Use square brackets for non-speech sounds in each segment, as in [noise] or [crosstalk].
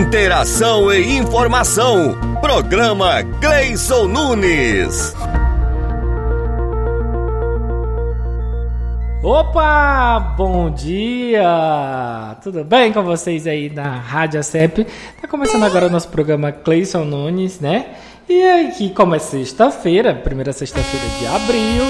Interação e informação. Programa Gleison Nunes. Opa, bom dia! Tudo bem com vocês aí na Rádio CEP? Tá começando agora o nosso programa Cleison Nunes, né? E aqui, como é sexta-feira, primeira sexta-feira de abril,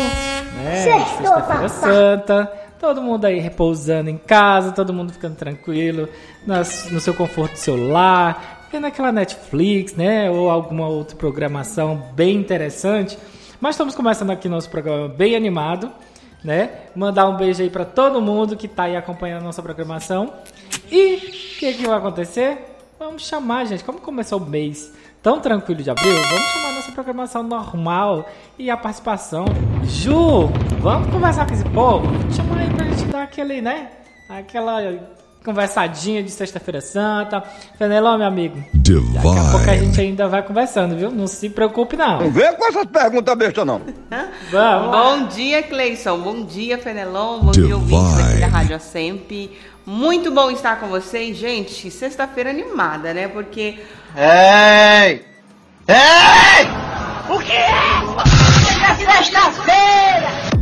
né? Sexta-feira Santa. Todo mundo aí repousando em casa, todo mundo ficando tranquilo, no seu conforto do celular, vendo aquela Netflix, né? Ou alguma outra programação bem interessante. Mas estamos começando aqui nosso programa bem animado né? Mandar um beijo aí para todo mundo que está aí acompanhando a nossa programação. E o que, que vai acontecer? Vamos chamar, gente, como começou o mês tão tranquilo de abril, vamos chamar a nossa programação normal e a participação. Ju, vamos conversar com esse povo? Chamar aí dar aquele, né? Aquela conversadinha de sexta-feira santa. Fenelon, meu amigo. Divine. Daqui a pouco a gente ainda vai conversando, viu? Não se preocupe, não. Não vem com essas perguntas besta, não. [laughs] Vamos. Bom dia, Cleison. Bom dia, Fenelon. Bom Divine. dia, ouvintes aqui da Rádio Sempre. Muito bom estar com vocês, gente. Sexta-feira animada, né? Porque. Ei! Ei! O que é? Sexta-feira!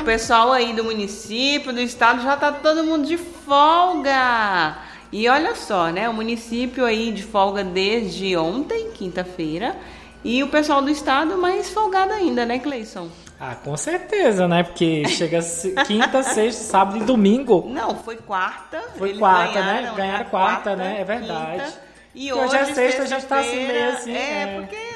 O pessoal aí do município, do estado, já tá todo mundo de folga. E olha só, né? O município aí de folga desde ontem, quinta-feira, e o pessoal do estado mais folgado ainda, né, Cleison? Ah, com certeza, né? Porque chega quinta, [laughs] sexta, sábado e domingo. Não, foi quarta. Foi quarta, né? ganharam, né? Ganharam quarta, quarta, né? É verdade. Quinta, e hoje, hoje é sexta, a gente tá assim meio assim. É, é, porque?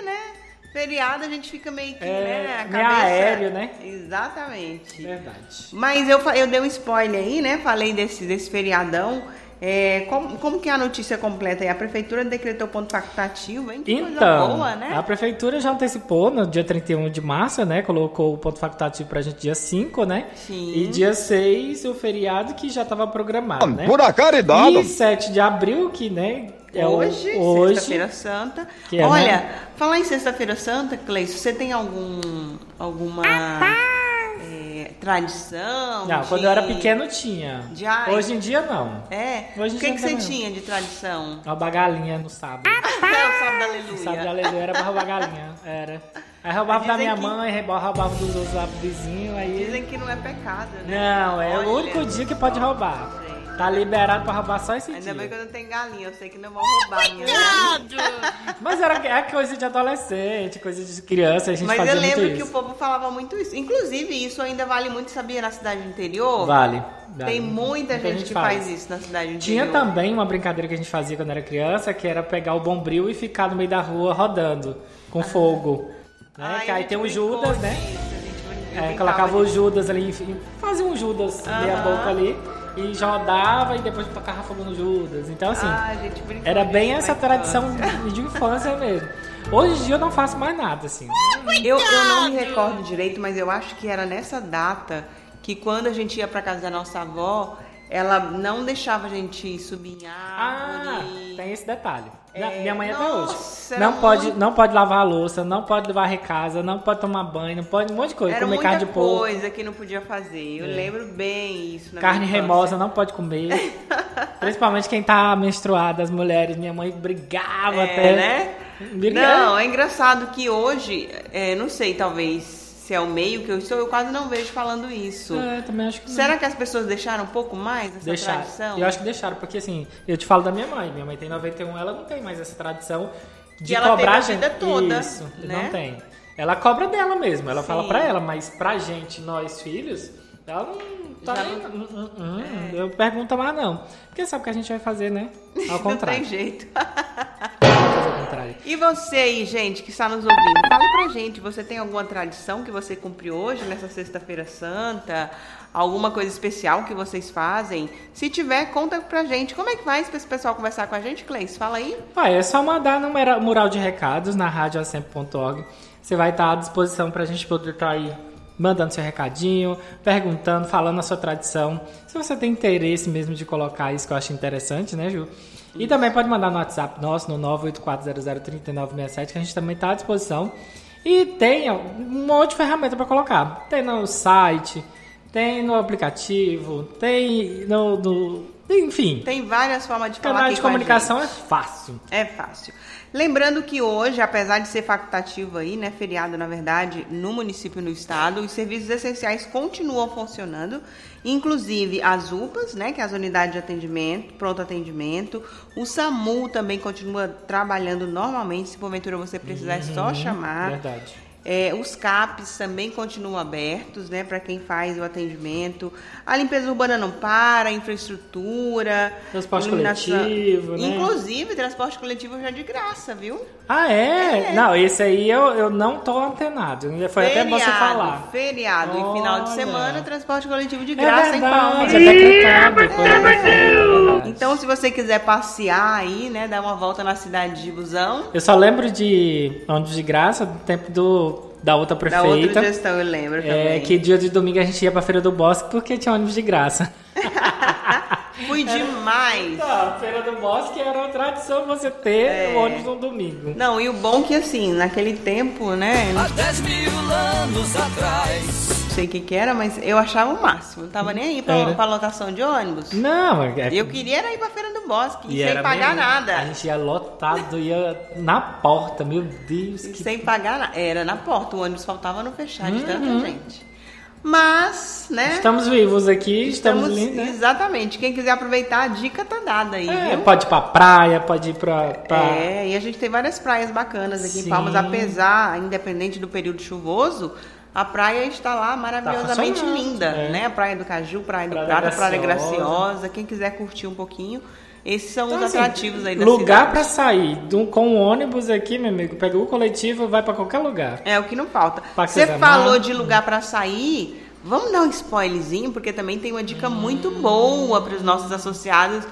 Feriado a gente fica meio que, é, né? A cabeça... aéreo, né? Exatamente. Verdade. Mas eu, eu dei um spoiler aí, né? Falei desse, desse feriadão. É, como, como que é a notícia completa aí? A prefeitura decretou ponto facultativo, hein? Que então, boa, né? a prefeitura já antecipou no dia 31 de março, né? Colocou o ponto facultativo pra gente dia 5, né? Sim. E dia 6 o feriado que já estava programado, né? Por a caridade. E 7 de abril, que, né? É hoje, hoje Sexta-feira Santa. É, Olha, né? falar em Sexta-feira Santa, Cleice, você tem algum alguma é, tradição? Não, de... quando eu era pequeno tinha. De... Hoje em dia não. É? Hoje o que, que você tinha de tradição? Uma galinha no sábado. [laughs] é o sábado da aleluia. O sábado da aleluia era pra roubar galinha, era. Aí roubava da minha que... mãe, roubava dos outros lá vizinhos. Aí... Dizem que não é pecado, né? Não, é Olha, o único dia que pode roubar. Tá liberado pra roubar só esse Ainda dia. Ainda bem que eu não tenho galinha, eu sei que não vão roubar minha galinha. Mas era é coisa de adolescente, coisa de criança, a gente Mas fazia eu lembro que isso. o povo falava muito isso. Inclusive, isso ainda vale muito, sabia, na cidade do interior? Vale. vale. Tem muita, gente, gente, que faz. faz. isso na cidade do interior. Tinha também uma brincadeira que a gente fazia quando era criança, que era pegar o bombril e ficar no meio da rua rodando com ah. fogo. Né? que aí tem o Judas, né? Isso, é, colocava o Judas ali, fazia um Judas meia boca ali e já rodava e depois tocava fogo no Judas. Então, assim, ah, era bem essa tradição de infância mesmo. Hoje em dia eu não faço mais nada, assim. Eu, eu não me recordo direito, mas eu acho que era nessa data que quando a gente ia pra casa da nossa avó, ela não deixava a gente subir em árvore. Ah, tem esse detalhe. É, minha mãe até hoje. Não pode, não pode lavar a louça, não pode varrer casa, não pode tomar banho, não pode um monte de coisa. Era comer muita carne de porco. coisa que não podia fazer. Eu é. lembro bem isso. carne remosa não pode comer. [laughs] Principalmente quem tá menstruada, as mulheres. Minha mãe brigava é, até. né? Brigava. Não, é engraçado que hoje, é, não sei, talvez se é o meio que eu estou, eu quase não vejo falando isso. É, também acho que Será não. que as pessoas deixaram um pouco mais essa deixaram. tradição? Eu acho que deixaram, porque assim, eu te falo da minha mãe. Minha mãe tem 91, ela não tem mais essa tradição de e cobrar a gente. toda. Isso, né? não tem. Ela cobra dela mesmo, ela Sim. fala pra ela, mas pra gente, nós filhos, ela não tá nem. Não... Hum, hum, hum, é. Eu pergunto mais não. Porque sabe o que a gente vai fazer, né? [laughs] Ao contrário. não tem jeito. [laughs] E você aí, gente, que está nos ouvindo, fale pra gente, você tem alguma tradição que você cumpriu hoje, nessa sexta-feira santa? Alguma coisa especial que vocês fazem? Se tiver, conta pra gente. Como é que faz para esse pessoal conversar com a gente, Cleis? Fala aí. Ah, é só mandar no mural de recados na radioacemp.org. Você vai estar à disposição pra gente poder estar aí mandando seu recadinho, perguntando, falando a sua tradição. Se você tem interesse mesmo de colocar isso que eu acho interessante, né, Ju? E também pode mandar no WhatsApp nosso, no 984003967, que a gente também está à disposição. E tem um monte de ferramenta para colocar. Tem no site, tem no aplicativo, tem no, no, Enfim, Tem várias formas de falar canal de comunicação é fácil. É fácil. Lembrando que hoje, apesar de ser facultativo aí, né, feriado na verdade, no município e no estado, os serviços essenciais continuam funcionando, inclusive as UPAs, né, que é as unidades de atendimento, pronto atendimento, o SAMU também continua trabalhando normalmente, se porventura você precisar é só chamar. Verdade. É, os CAPs também continuam abertos, né, para quem faz o atendimento. A limpeza urbana não para, infraestrutura, Transporte iluminação. coletivo, né? Inclusive, transporte coletivo já é de graça, viu? Ah, é? Não, esse aí eu, eu não tô antenado. Foi até bom você falar. Feriado e final de Olha. semana, transporte coletivo de É graça em Palmas. verdade, é decretado. Foi decretado. Então, se você quiser passear aí, né, dar uma volta na cidade de Busão, Eu só lembro de ônibus de graça do tempo do, da outra da outra prefeita. gestão, eu lembro É, também. que dia de domingo a gente ia pra Feira do Bosque porque tinha ônibus de graça. [laughs] Fui demais. Tá, Feira do Bosque era uma tradição você ter É. o ônibus no domingo. Não, e o bom que assim, naquele tempo, né, Há 10 mil anos atrás. Sei o que que era, mas eu achava o máximo. Não tava nem aí pra, Era. pra lotação de ônibus. Não, é, Eu queria era ir pra Feira do Bosque, e sem pagar mesmo. nada. A gente ia lotado, ia na porta, meu Deus. Que... sem pagar nada. Era na porta, o ônibus faltava não fechar de Uhum. tanta gente. Mas, né? Estamos vivos aqui, estamos, lindos, né? Exatamente. Quem quiser aproveitar, a dica tá dada aí, É, pode ir pra praia, pode ir pra. pra... É, e a gente tem várias praias bacanas aqui Sim. em Palmas, apesar, independente do período chuvoso, a praia está lá maravilhosamente funcionando, linda, é. né? A Praia do Caju, Praia do Prata, Praia Graciosa. Quem quiser curtir um pouquinho, esses são Então, os assim, atrativos aí da Lugar pra sair do- com o ônibus aqui, meu amigo, pega o coletivo vai pra qualquer lugar. É o que não falta. Você falou de lugar pra sair. Vamos dar um spoilerzinho, porque também tem uma dica muito boa para os nossos associados,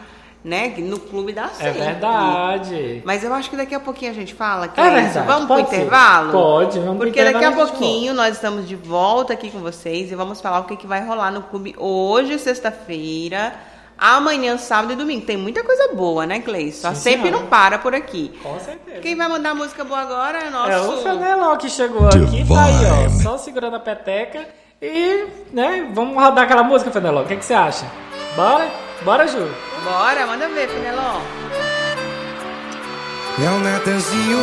né? No Clube da É Sempre. verdade. Mas eu acho que daqui a pouquinho a gente fala. Que É é verdade, isso. Vamos pode pro ser. intervalo? Pode, vamos pro Porque daqui a pouquinho nós estamos de volta aqui com vocês e vamos falar o que, que vai rolar no clube hoje, sexta-feira, amanhã, sábado e domingo. Tem muita coisa boa, né, Cleison? Sim, sempre senhora. não para por aqui. Com certeza. Quem vai mandar música boa agora é nosso. É o Fenelon que chegou aqui, tá aí, ó, só segurando a peteca. E, né, vamos rodar aquela música, Fenelon. O que, que você acha? Bora? Bora, Ju? Bora, manda ver, Fenelon. É o Natanzinho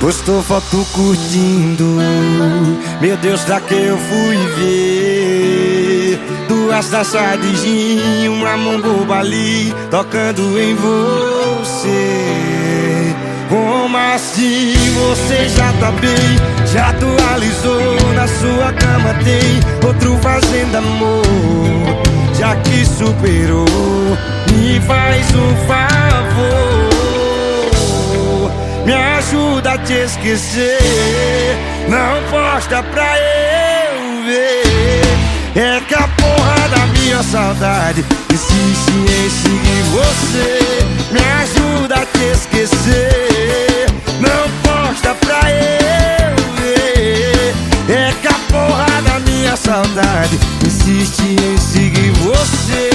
Postou foto curtindo. Meu Deus, pra que eu fui ver? Duas taças de gin Uma mão boba ali Tocando em você Como assim você já tá bem Já atualizou Na sua cama tem Outro fazendo amor já que superou, me faz um favor. Me ajuda a te esquecer. Não posta pra eu ver. É que a porra da minha saudade insiste em seguir você. Me ajuda a te esquecer. Não posta pra eu ver. É que a porra da minha saudade insiste em seguir você.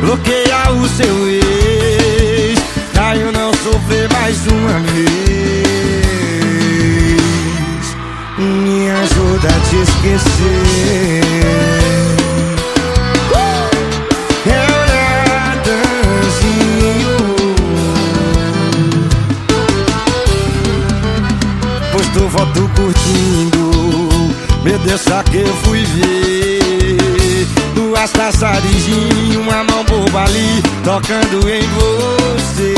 Bloqueia o seu ex, pra eu não sofrer mais uma vez. Me ajuda a te esquecer. Só que eu fui ver. Duas taças de gin, uma mão boba ali Tocando em você.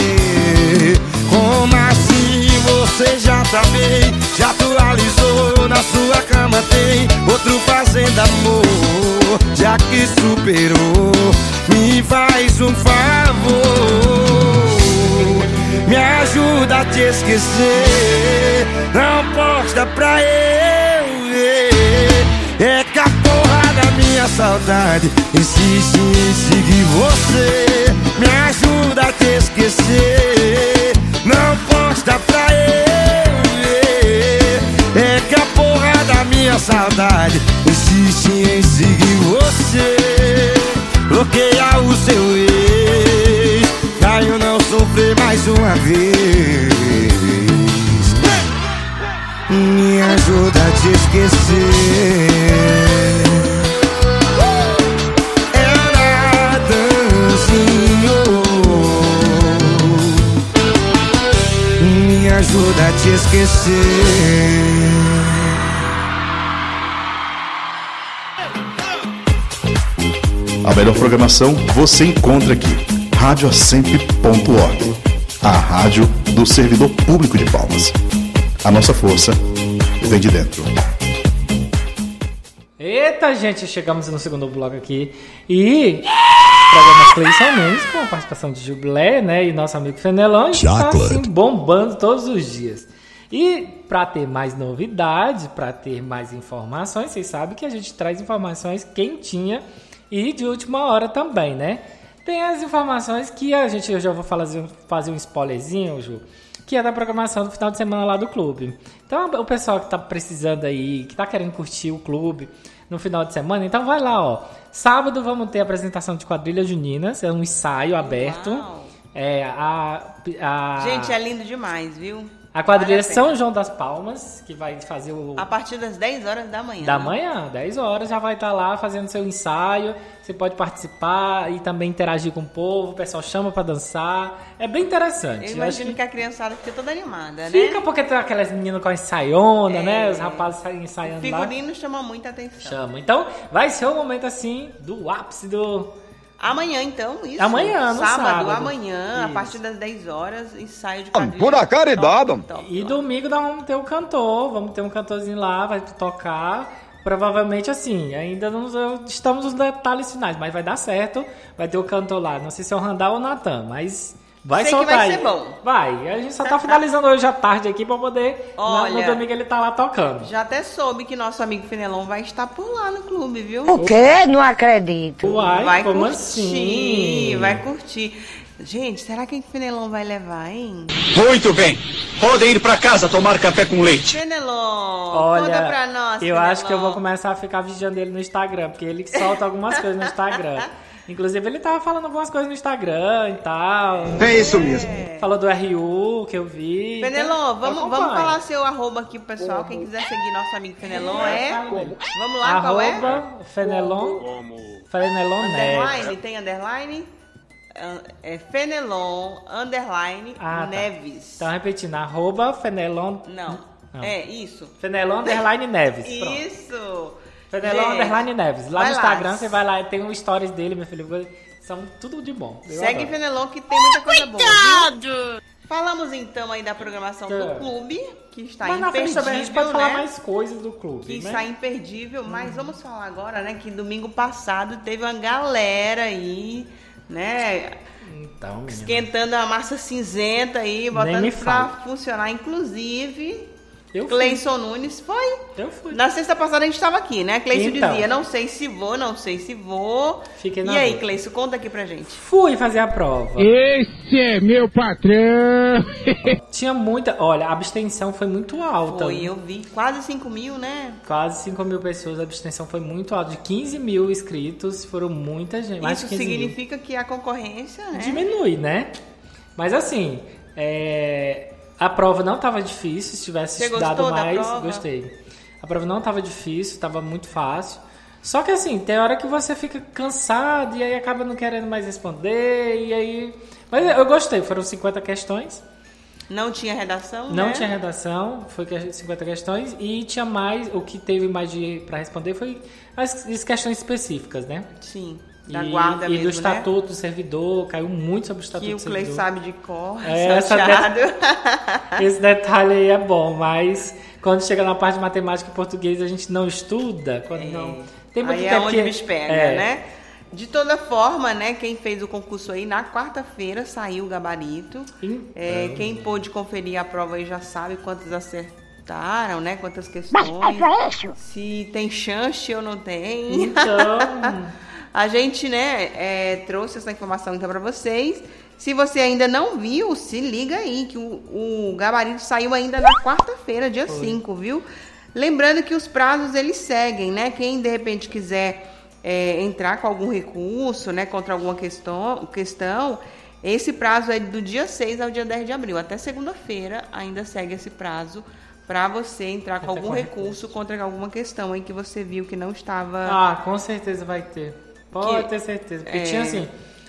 Como assim você já tá bem? Já atualizou, na sua cama tem Outro fazendo amor. Já que superou Me faz um favor. Me ajuda a te esquecer Não posta pra eu minha saudade. Insiste em seguir você. Me ajuda a te esquecer. Não posta pra ver É que a porra da minha saudade. Insiste em seguir você. Bloqueia o seu ex. Pra eu não sofrer mais uma vez. Me ajuda a te esquecer ajuda a te esquecer. A melhor programação você encontra aqui. Radioacemp.org. A rádio do servidor público de Palmas. A nossa força vem de dentro. Eita, gente, chegamos no segundo bloco aqui. E programa Cleison Nunes com a participação de Jubilé, né? E nosso amigo Fenelon. Está assim, bombando todos os dias. E para ter mais novidades, para ter mais informações, vocês sabem que a gente traz informações quentinha e de última hora também, né? Tem as informações que a gente, eu já vou fazer, fazer um spoilerzinho, Ju, que é da programação do final de semana lá do clube. Então, o pessoal que tá precisando aí, que tá querendo curtir o clube no final de semana, então vai lá, ó. Sábado vamos ter a apresentação de quadrilhas juninas, é um ensaio aberto. Uau. É, a, a, Gente, é lindo demais, viu? A quadrilha Vale a pena. São João das Palmas, que vai fazer o A partir das 10 horas da manhã. da né? manhã, 10 horas, já vai estar lá fazendo seu ensaio. Você pode participar e também interagir com o povo. O pessoal chama pra dançar. É bem interessante. Eu Eu imagino acho que a criançada fica toda animada, né? Fica porque tem aquelas meninas com a ensaiona, É. né? Os rapazes saem ensaiando lá. Figurino chama muita atenção. Chama. Então, vai ser um momento assim do ápice do. Amanhã, então, isso. Amanhã, no sábado. amanhã, a Isso. partir das 10 horas, ensaio de Ah, quadrilha. pura caridade. Top, top, E top. domingo nós vamos ter um cantor, vamos ter um cantorzinho lá, vai tocar. Provavelmente assim, ainda não estamos nos detalhes finais, mas vai dar certo. Vai ter o cantor lá, não sei se é o Randall ou o Natan, mas vai Sei que soltar vai aí. ser bom. Vai, a gente só tá finalizando hoje à tarde aqui pra poder. na- no Olha, domingo ele tá lá tocando. Já até soube que nosso amigo Fenelon vai estar por lá no clube, viu? O quê? Não acredito. Uai, vai como curtir, assim? vai curtir. Gente, será que o Fenelon vai levar, hein? Muito bem. Podem ir para casa tomar café com leite. Fenelon, Olha, conta pra nós, eu acho que eu vou Fenelon. começar a ficar vigiando ele no Instagram, porque ele solta algumas coisas no Instagram. [laughs] Inclusive, ele tava falando algumas coisas no Instagram e tal. É isso mesmo. Falou do RU que eu vi. Fenelon, Então, vamos, vamos falar seu arroba aqui pro pessoal. Quem quiser seguir nosso amigo Fenelon é. Vamos lá, qual é? Arroba Fenelon. Fenelon Neves. Tem underline? Ah, É Fenelon, underline, Ah, tá. Neves. Então, repetindo, arroba Fenelon. Não. Não. É, isso. Fenelon Underline Neves. Pronto. Isso. Fenelon Underline Neves. Lá vai no lá. Instagram você vai lá, tem um stories dele, meu filho. São tudo de bom. Eu Segue adoro. Fenelon que tem muita coisa boa. Viu? Falamos então aí da programação Tá. do clube, que está Mas na frente imperdível, também a gente pode falar né? mais coisas do clube. que né? está imperdível, mas vamos falar agora, né, que domingo passado teve uma galera aí, né, Então, esquentando a massa cinzenta aí, botando pra funcionar, inclusive Eu fui. Cleison Nunes foi. Eu fui. Na sexta passada a gente estava aqui, né? Cleison Então. dizia, não sei se vou, não sei se vou. Fiquei e na aí, dúvida. Cleison, conta aqui pra gente. Fui fazer a prova. Esse é meu patrão. [laughs] Tinha muita. Olha, a abstenção foi muito alta. Foi, eu vi quase 5 mil, né? Quase 5 mil pessoas, a abstenção foi muito alta. De 15 mil inscritos, foram muita gente. Mais Isso 15 mil. significa que a concorrência, né? Diminui, né? Mas assim, é, a prova não estava difícil. Se tivesse Você estudado mais, gostei. A prova não estava difícil, estava muito fácil. Só que assim, tem hora que você fica cansado e aí acaba não querendo mais responder. E aí. Mas eu gostei, foram 50 questões. Não tinha redação, Não né? tinha redação, foi que- 50 questões e tinha mais, o que teve mais de para responder foi as, as questões específicas, né? Sim, da e, guarda e mesmo, do estatuto do servidor, caiu muito sobre o estatuto né? Que o do Clay servidor. sabe de cor, É, [laughs] essa salteado. [laughs] Esse detalhe aí é bom, mas quando chega na parte de matemática e português a gente não estuda, quando não tem muito Aí é tempo onde que- pega, é, né? De toda forma, né, quem fez o concurso aí, na quarta-feira saiu o gabarito. Então. É, quem pôde conferir a prova aí já sabe quantos acertaram, né? Quantas questões. Se tem chance ou não tem. Então, [laughs] A gente, né, é, trouxe essa informação então para vocês. Se você ainda não viu, se liga aí, que o, o gabarito saiu ainda na quarta-feira, dia 5, viu? Lembrando que os prazos eles seguem, né? Quem de repente quiser é, entrar com algum recurso, né, contra alguma questão, questão, esse prazo é do dia 6 ao dia 10 de abril. Até segunda-feira ainda segue esse prazo para você entrar com Entrar algum recurso contra alguma questão aí que você viu que não estava. ah, com certeza vai ter. Pode Que- ter certeza. Porque é. tinha assim,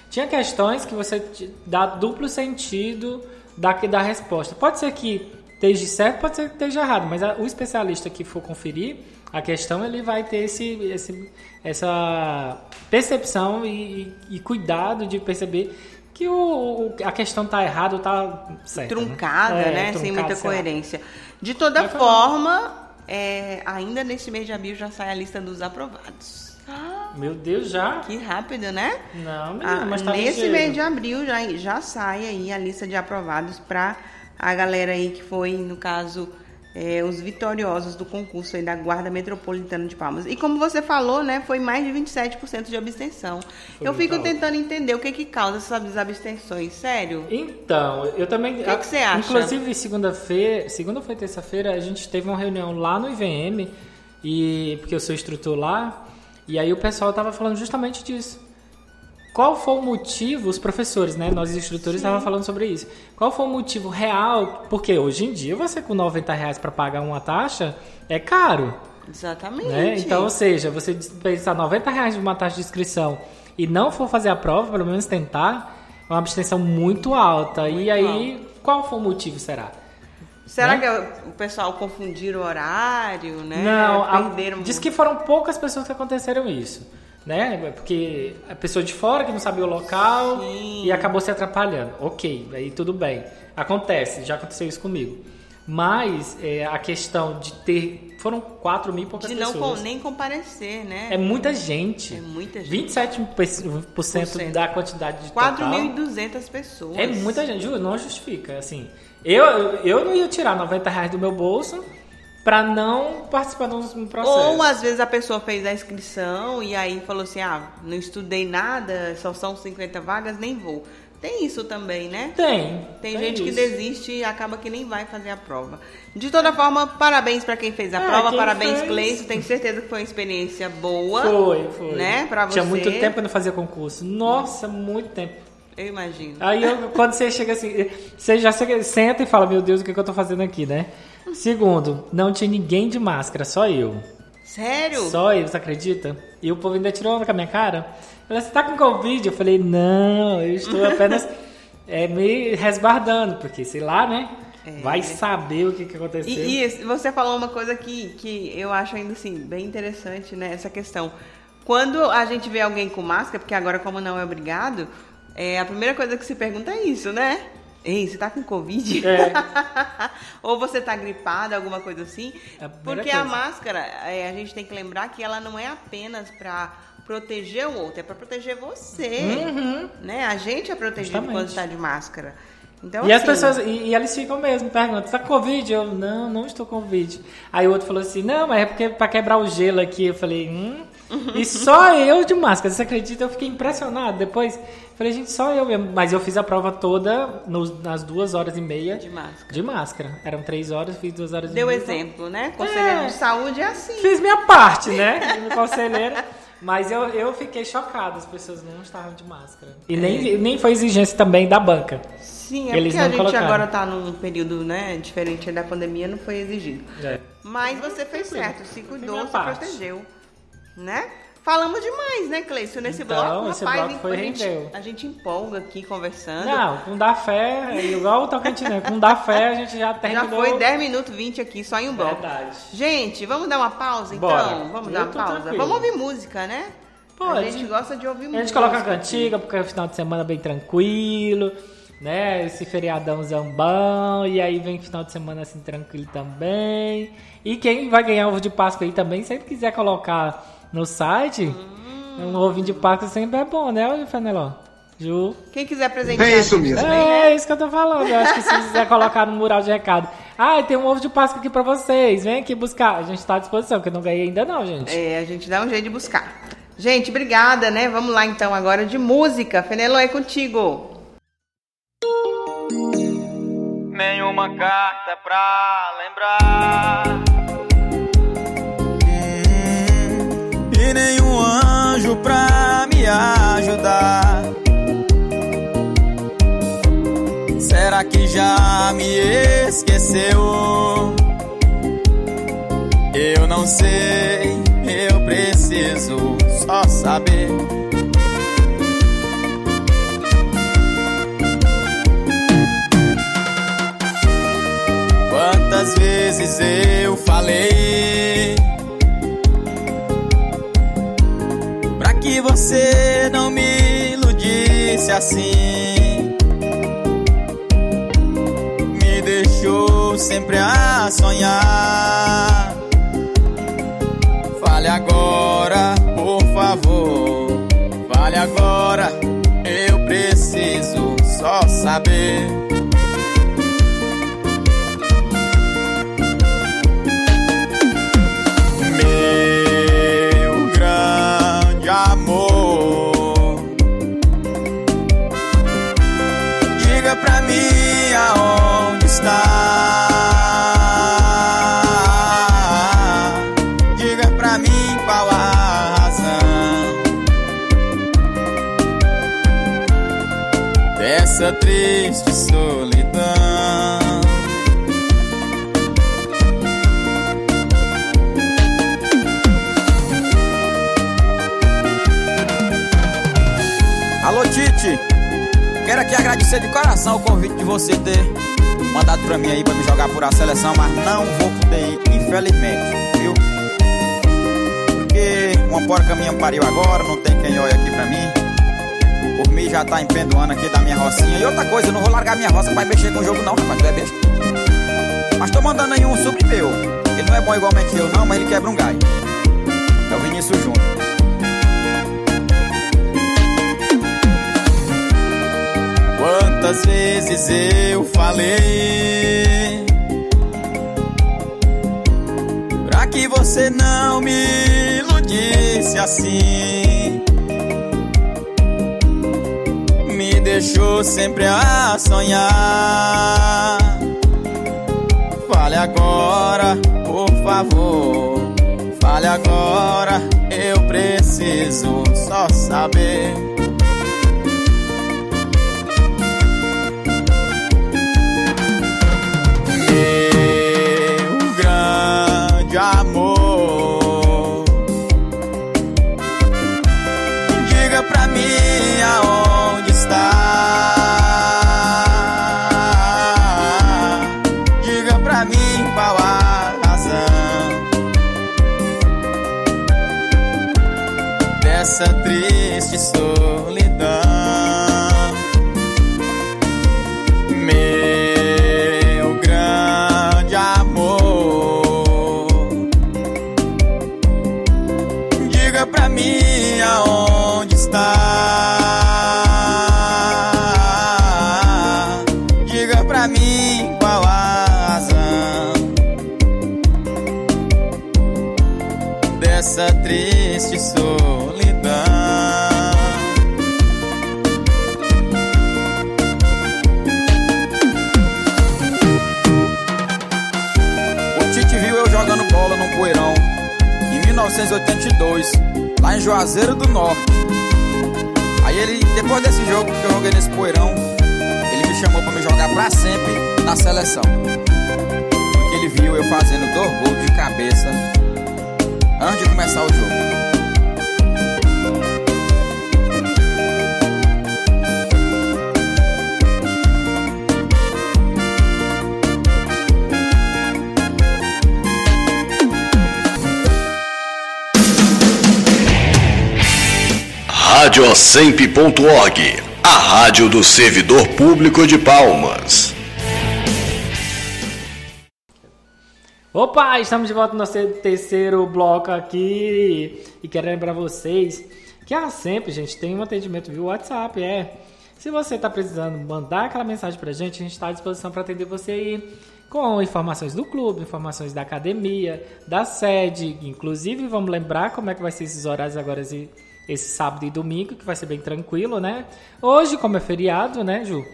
tinha questões que você dá duplo sentido da, da resposta. Pode ser que esteja certo, pode ser que esteja errado, mas a- o especialista que for conferir a questão, ele vai ter esse, esse- essa percepção e, e cuidado de perceber que o, o- a questão tá errada ou tá certa. né? truncada, É, né? Sem truncada, muita sei lá. coerência. De toda Vai forma, é, ainda neste mês de abril já sai a lista dos aprovados. Meu Deus, já? Que rápido, né? Não, menino, Ah, mas tá nesse ligeiro. mês de abril já, já sai aí a lista de aprovados para a galera aí que foi, no caso, é, os vitoriosos do concurso aí da Guarda Metropolitana de Palmas. E como você falou, né, foi mais de 27% de abstenção. Foi Eu fico tentando entender o que que causa essas abstenções, sério? Então, eu também. O que que você acha? Inclusive, segunda-feira, segunda foi terça-feira, a gente teve uma reunião lá no IVM, e porque eu sou instrutor lá, e aí o pessoal tava falando justamente disso. Qual foi o motivo, os professores, né? Nós instrutores estavam falando sobre isso. Qual foi o motivo real? Porque hoje em dia você com 90 reais para pagar uma taxa é caro. Exatamente. Né? Então, ou seja, você dispensar 90 reais de uma taxa de inscrição e não for fazer a prova, pelo menos tentar, é uma abstenção muito alta. e aí, qual foi o motivo, será? Será né? que o pessoal confundiram o horário, né? Não, a, Perderam... diz que foram poucas pessoas que aconteceram isso. Né? Porque a pessoa de fora que não sabia o local Sim. e acabou se atrapalhando. Ok, aí tudo bem. Acontece, já aconteceu isso comigo. Mas é, a questão de ter. Foram 4 mil e poucas de não pessoas. com- nem comparecer, né? É muita gente. É muita gente. 27% da quantidade de total. 4.200 pessoas. É muita gente, juro, não justifica. Assim, eu, eu não ia tirar 90 reais do meu bolso pra não participar de um processo. Ou às vezes a pessoa fez a inscrição e aí falou assim: ah, não estudei nada, só são 50 vagas, nem vou. Tem isso também, né? Tem. Tem gente que isso. desiste e acaba que nem vai fazer a prova. De toda forma, parabéns pra quem fez a É, prova, parabéns, fez. Cleison. Tenho certeza que foi uma experiência boa. Foi, foi. Né, pra Tinha você. muito tempo que eu não fazia concurso. Nossa, muito tempo. Eu imagino. Aí eu- quando você chega assim, você já chega- senta e fala, meu Deus, o que, que eu tô fazendo aqui, né? Segundo, não tinha ninguém de máscara, só eu. Sério? Só eu, você acredita? E o povo ainda tirou onda com a minha cara. Falei, você tá com Covid? Eu falei, não, eu estou apenas [laughs] é, me resguardando, porque sei lá, né? Vai saber o que, que aconteceu. É. E, e você falou uma coisa que, que eu acho ainda assim bem interessante, né? Essa questão. Quando a gente vê alguém com máscara, porque agora como não é obrigado, é, a primeira coisa que se pergunta é isso, né? Ei, você tá com Covid? É. [laughs] Ou você tá gripado, alguma coisa assim? É a Porque a coisa. máscara, é, a gente tem que lembrar que ela não é apenas pra proteger o outro, é pra proteger você. Né? A gente é protegido Uhum. Justamente. quando está de máscara. Então, E as assim, pessoas, e, e eles ficam mesmo, perguntam, tá com Covid? Eu, não, não estou com Covid. Aí o outro falou assim, não, mas é porque pra quebrar o gelo aqui. Eu falei, hum. [laughs] E só eu de máscara, você acredita? Eu fiquei impressionado. Depois, falei, gente, só eu mesmo. Mas eu fiz a prova toda nos- nas duas horas e meia De máscara. de máscara. Eram três horas, fiz duas horas Deu e meia. exemplo, né? Conselheiro É. de saúde é assim. Fiz minha parte, né? Como conselheira. Mas eu, eu fiquei chocado, as pessoas não estavam de máscara. E nem, nem foi exigência também da banca. Sim, é Eles porque a gente colocaram. agora tá num período, né, diferente da pandemia, não foi exigido. É. Mas você fez certo, se cuidou, se protegeu, né? Falamos demais, né, Cleison? Nesse Então, bloco, esse rapaz, bloco foi a, gente, rendeu. a gente empolga aqui conversando. Não, com dar fé, igual o Tocantins, com dar fé a gente já Já terminou. foi 10 minutos 20 aqui, só em um bloco. Verdade. Gente, vamos dar uma pausa então? Bora. Vamos Eu dar uma pausa. tranquilo. Vamos ouvir música, né? Pode. A gente gosta de ouvir A música. gente coloca a cantiga, porque é final de semana bem tranquilo, né? Esse feriadão zambão, e aí vem final de semana assim tranquilo também. E quem vai ganhar ovo de Páscoa aí também, sempre quiser colocar no site, Hum. um ovinho de Páscoa sempre é bom, né, Fenelon? Ju? Quem quiser presentear É isso mesmo. também, né? É isso que eu tô falando. Eu acho que se quiser colocar no mural de recado. Ah, tem um ovo de Páscoa aqui pra vocês. Vem aqui buscar. A gente tá à disposição, porque eu não ganhei ainda não, gente. É, a gente dá um jeito de buscar. Gente, obrigada, né? Vamos lá então agora de música. Fenelon, é contigo. Nenhuma carta pra lembrar. Nenhum anjo pra me ajudar. Será que já me esqueceu? Eu não sei, eu preciso só saber. Quantas vezes eu falei que você não me iludisse assim. Me deixou sempre a sonhar. Fale agora, por favor. Fale agora, eu preciso só saber agradecer de coração o convite de você ter mandado pra mim aí pra me jogar por a seleção, mas não vou poder ir, infelizmente, viu? Porque uma porca minha pariu agora, não tem quem olhe aqui pra mim. Por mim já tá empendoando aqui da minha rocinha. E outra coisa, eu não vou largar minha roça pra mexer com o jogo não, rapaz, tu é besta. Mas tô mandando aí um sobre meu. Ele não é bom igualmente eu não, mas ele quebra um galho. É o Vinícius Júnior. Quantas vezes eu falei? Pra que você não me iludisse assim? Me deixou sempre a sonhar. Fale agora, por favor. Fale agora, eu preciso só saber 82, lá em Juazeiro do Norte. Aí ele, depois desse jogo que eu joguei nesse poeirão, ele me chamou para me jogar para sempre na seleção. Porque ele viu eu fazendo dois gols de cabeça antes de começar o jogo. Radiosemp.org, a rádio do servidor público de Palmas. Opa, estamos de volta no nosso terceiro bloco aqui e quero lembrar vocês que a sempre, gente, tem um atendimento via WhatsApp, é. Se você está precisando mandar aquela mensagem pra gente, a gente está à disposição para atender você aí com informações do clube, informações da academia, da sede, inclusive vamos lembrar como é que vai ser esses horários agora esse, esse sábado e domingo, que vai ser bem tranquilo, né? Hoje, como é feriado, né, Ju?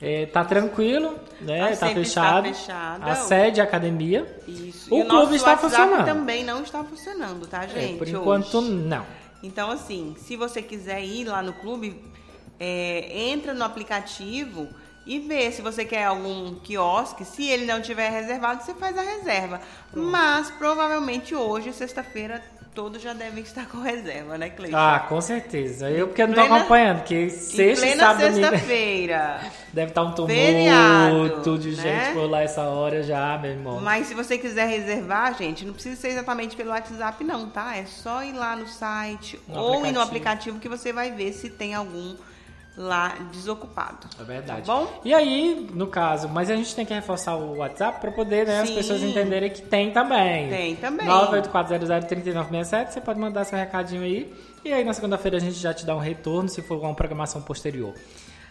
É, tá tranquilo, né? A tá fechado. fechada. A sede, a academia. Isso. O e o clube nosso está WhatsApp funcionando. também não está funcionando, tá, gente? É, por hoje. enquanto, não. Então, assim, se você quiser ir lá no clube, é, entra no aplicativo e vê se você quer algum quiosque. Se ele não tiver reservado, você faz a reserva. Mas provavelmente hoje, sexta-feira, todos já devem estar com reserva, né, Cleiton? Ah, com certeza. Eu porque não plena- acompanhando, porque sexta e sábado sexta-feira. [laughs] deve estar um tumulto Feriado, de né? gente por lá essa hora já, meu irmão. Mas se você quiser reservar, gente, não precisa ser exatamente pelo WhatsApp, não, tá? É só ir lá no site No ou ir no aplicativo. aplicativo que você vai ver se tem algum lá desocupado. É verdade. Tá bom? E aí, no caso, mas a gente tem que reforçar o WhatsApp para poder né, as pessoas entenderem que tem também. Tem também. 984003967, você pode mandar seu recadinho aí. E aí na segunda-feira a gente já te dá um retorno se for uma programação posterior.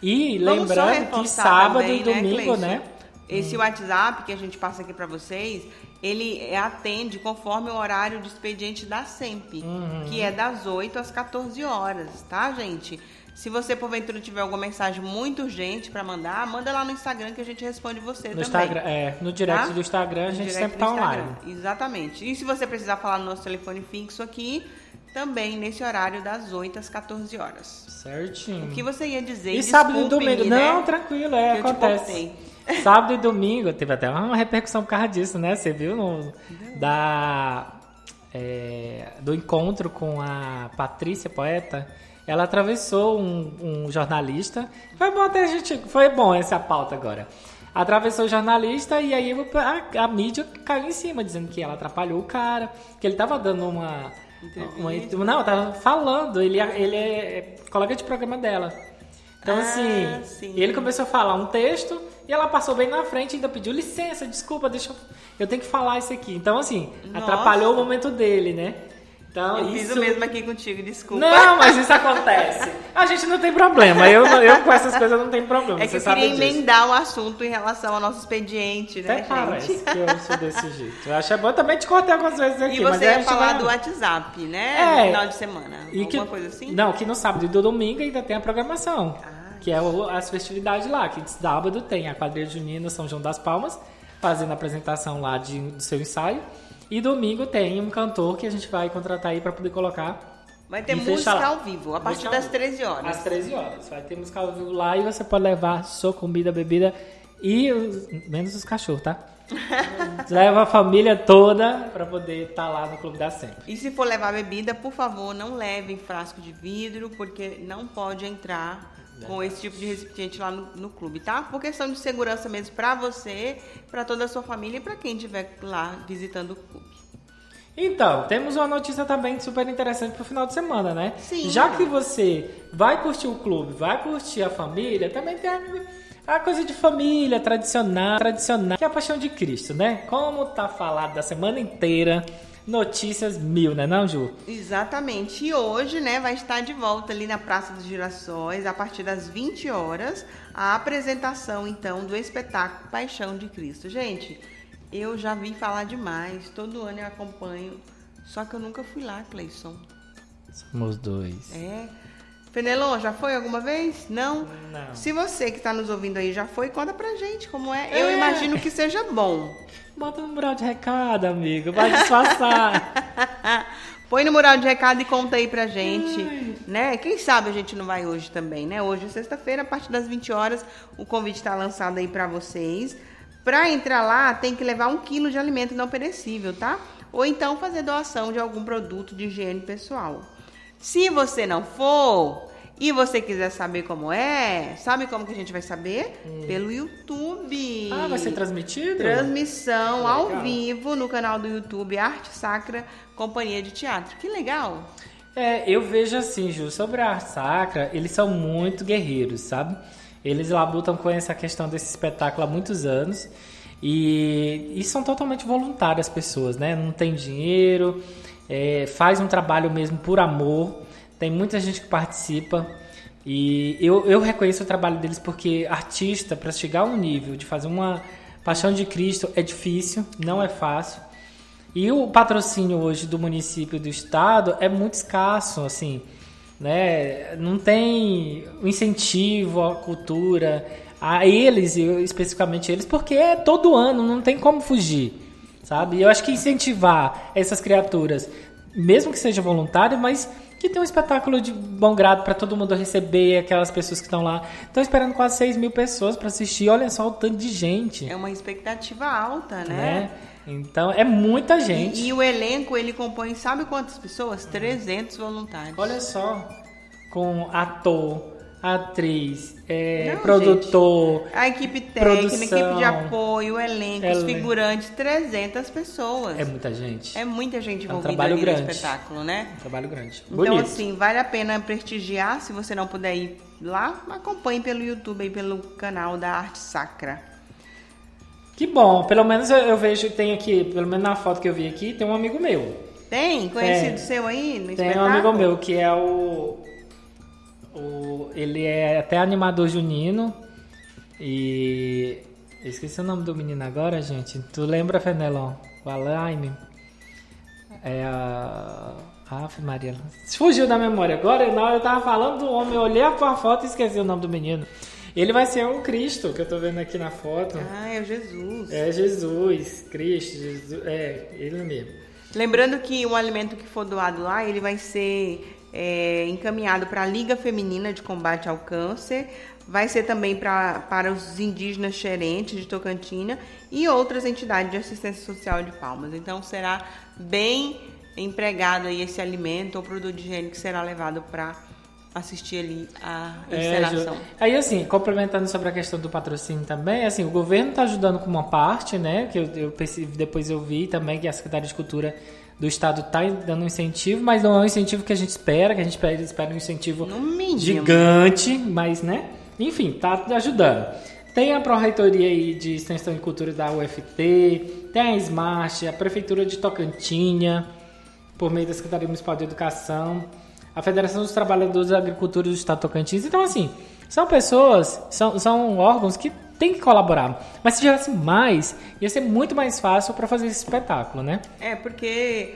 E Vamos lembrando que sábado também, e domingo, Cleison? né? Esse WhatsApp que a gente passa aqui pra vocês, ele atende conforme o horário de expediente da SEMP, Uhum. que é das 8 às 14 horas, tá, gente? Se você porventura tiver alguma mensagem muito urgente pra mandar, manda lá no Instagram que a gente responde você No também. Instagram, é, no direct Tá? do Instagram a gente sempre tá Instagram. online. Exatamente. E se você precisar falar no nosso telefone fixo aqui, também nesse horário das 8 às 14 horas. Certinho. O que você ia dizer? E sábado e domingo? né? Não, tranquilo, é, acontece. [laughs] Sábado e domingo, teve até uma repercussão por causa disso, né? Você viu no, da, é, do encontro com a Patrícia Poeta? Ela atravessou um, um jornalista. Foi bom até a gente. Foi bom essa pauta agora. Atravessou o jornalista e aí a, a mídia caiu em cima, dizendo que ela atrapalhou o cara, que ele tava dando uma. uma não, tava falando, ele, ele é colega de programa dela. Então, Ah, assim, sim. ele começou a falar um texto e ela passou bem na frente e ainda pediu licença, desculpa, deixa eu. Eu tenho que falar isso aqui. Então, assim, Nossa. atrapalhou o momento dele, né? Então, Eu fiz isso. o mesmo aqui contigo, desculpa. Não, mas [laughs] isso acontece. A gente não tem problema. Eu, eu com essas coisas não tenho problema. É que você eu queria disso. emendar o assunto em relação ao nosso expediente, né, Até gente? parece que eu sou desse jeito. Eu acho é bom também te cortar algumas vezes aqui. E mas você a ia falar vai- do WhatsApp, né? É. No final de semana. E Alguma que, coisa assim? Não, que no sábado e no domingo ainda tem a programação. Ah, que é as festividades lá. Que sábado tem a quadrilha junina São João das Palmas, fazendo a apresentação lá de, do seu ensaio. E domingo tem um cantor que a gente vai contratar aí para poder colocar. Vai ter música lá. ao vivo, a partir das ao- 13 horas. Às 13 horas. Vai ter música ao vivo lá e você pode levar sua comida, bebida e os- menos os cachorros, tá? [laughs] Leva a família toda para poder estar lá no Clube da Sempre. E se for levar bebida, por favor, não levem frasco de vidro, porque não pode entrar com esse tipo de recipiente lá no, no clube, tá? Por questão de segurança mesmo pra você, pra toda a sua família e pra quem estiver lá visitando o clube. Então, temos uma notícia também super interessante pro final de semana, né? Sim. Já que você vai curtir o clube, vai curtir a família, também tem a, a coisa de família tradicional, tradicional, que é a paixão de Cristo, né? Como tá falado da semana inteira, notícias mil, né, não, Ju? Exatamente. E hoje, né, vai estar de volta ali na Praça dos Girassóis, a partir das 20 horas, a apresentação, então, do espetáculo Paixão de Cristo. Gente, eu já vi falar demais, todo ano eu acompanho, só que eu nunca fui lá, Cleison. Somos dois. É. Fenelon, já foi alguma vez? Não? Não. Se você que está nos ouvindo aí já foi, conta pra gente como é. Eu É. imagino que seja bom. Bota no mural de recado, amigo, vai disfarçar. [laughs] Põe no mural de recado e conta aí pra gente, né? Quem sabe a gente não vai hoje também, né? Hoje é sexta-feira, a partir das 20 horas, o convite tá lançado aí pra vocês. Pra entrar lá, tem que levar um quilo de alimento não perecível, tá? Ou então fazer doação de algum produto de higiene pessoal. Se você não for e você quiser saber como é, sabe como que a gente vai saber? Pelo YouTube. ah, vai ser transmitido? Transmissão ao Legal. vivo no canal do YouTube Arte Sacra Companhia de Teatro. Que legal! É, eu vejo assim, Ju, sobre a arte sacra, eles são muito guerreiros, sabe? Eles labutam com essa questão desse espetáculo há muitos anos e, e são totalmente voluntárias as pessoas, né? Não tem dinheiro, é, faz um trabalho mesmo por amor, tem muita gente que participa e eu, eu reconheço o trabalho deles porque artista, para chegar a um nível de fazer uma Paixão de Cristo é difícil, não é fácil. E o patrocínio hoje do município do estado é muito escasso, assim, né? Não tem incentivo à cultura, a eles, especificamente eles, porque é todo ano, não tem como fugir, sabe? E eu acho que incentivar essas criaturas, mesmo que seja voluntário, mas que tem um espetáculo de bom grado para todo mundo receber, aquelas pessoas que estão lá. Estão esperando quase 6 mil pessoas para assistir. Olha só o tanto de gente. É uma expectativa alta, né? né? Então é muita gente. E, e, o elenco ele compõe, sabe quantas pessoas? 300 voluntários. Olha só, com ator, atriz, é, Não, produtor, gente, a equipe técnica, a equipe de apoio, elenco, os figurantes, 300 pessoas. É muita gente. É muita gente envolvida é um trabalho grande. no espetáculo, né? Um trabalho grande. Então, Bonito. assim, vale a pena prestigiar. Se você não puder ir lá, acompanhe pelo YouTube e pelo canal da Arte Sacra. Que bom, pelo menos eu, vejo, tem aqui, pelo menos na foto que eu vi aqui, tem um amigo meu. Tem? Conhecido seu aí no Tem um amigo meu que é o o, ele é até animador junino. E. esqueci o nome do menino agora, gente. Tu lembra, Fenelon? O Alaime? É a. Aff, Maria. Fugiu da memória. Agora, na hora eu tava falando do homem, eu olhei a foto e esqueci o nome do menino. Ele vai ser o Cristo, que eu tô vendo aqui na foto. Ah, é o Jesus. É Jesus, Cristo, Jesus. É, ele mesmo. Lembrando que o alimento que for doado lá, ele vai ser é, encaminhado para a Liga Feminina de Combate ao Câncer, vai ser também pra, para os indígenas xerentes de Tocantina e outras entidades de assistência social de Palmas. Então será bem empregado aí esse alimento ou produto de higiene que será levado para assistir ali a encenação. É, aí assim, complementando sobre a questão do patrocínio também, assim, o governo está ajudando com uma parte, né, que eu, eu depois eu vi também que a Secretaria de Cultura do Estado está dando um incentivo, mas não é um incentivo que a gente espera, que a gente espera, espera um incentivo gigante, mas, né? Enfim, tá ajudando. Tem a Pró-Reitoria aí de Extensão e Cultura da UFT, tem a Smart, a Prefeitura de Tocantinha, por meio da Secretaria Municipal de Educação, a Federação dos Trabalhadores da Agricultura do Estado de Tocantins. Então, assim, são pessoas, são, são órgãos que tem que colaborar. Mas se tivesse mais, ia ser muito mais fácil para fazer esse espetáculo, né? É, porque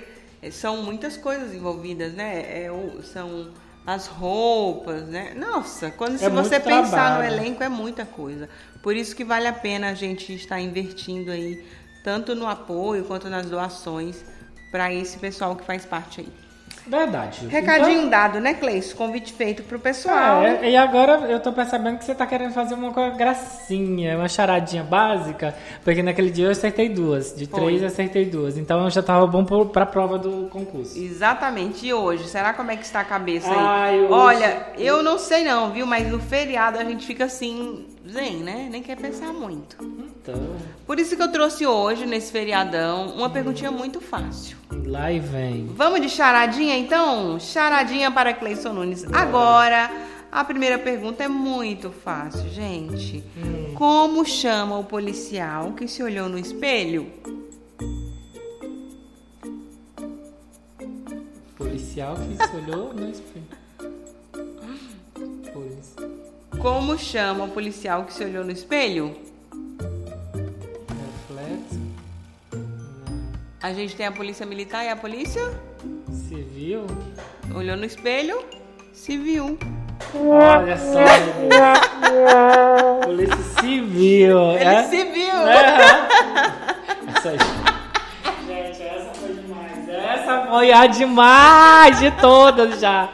são muitas coisas envolvidas, né? É, são as roupas, né? Nossa, quando se é você pensar no elenco é muita coisa. Por isso que vale a pena a gente estar investindo aí tanto no apoio quanto nas doações para esse pessoal que faz parte aí. Verdade. Recadinho então, dado, né, Cleice? Convite feito pro pessoal. É, e agora eu tô percebendo que você tá querendo fazer uma gracinha, uma charadinha básica, porque naquele dia eu acertei duas. De Foi. três eu acertei duas. Então eu já tava bom pra prova do concurso. Exatamente. E hoje? Será como é que está a cabeça aí? Ai, Olha, eu não sei não, viu? Mas no feriado a gente fica assim, zen, né? Nem quer pensar muito. Então. Por isso que eu trouxe hoje, nesse feriadão, uma perguntinha muito fácil. Lá e vem. Vamos de charadinha então? Charadinha para Cleison Nunes. Agora, a primeira pergunta é muito fácil, gente. Hum. Como chama o policial que se olhou no espelho? Policial que se olhou no espelho. [laughs] Como chama o policial que se olhou no espelho? Reflexo. A gente tem a polícia militar e a polícia? Civil. Olhou no espelho? Civil. Olha só. polícia civil. Ele é? civil. É. Essa, gente, essa foi demais. Essa foi a demais de todas já.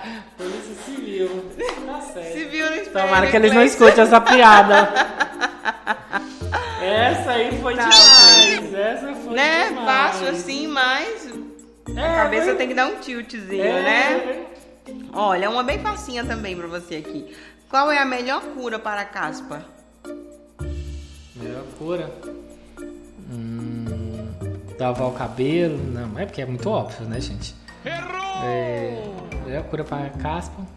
Tomara que eles não escutem essa piada. [laughs] Essa aí foi não, demais. Essa foi né? demais. Fácil assim, mas é, a cabeça foi... tem que dar um tiltzinho, é, né? Olha, uma bem facinha também pra você aqui. Qual é a melhor cura para a caspa? Melhor cura? Hum, lavar o cabelo? Não, é porque é muito óbvio, né, gente? Errou! É, melhor cura para a caspa?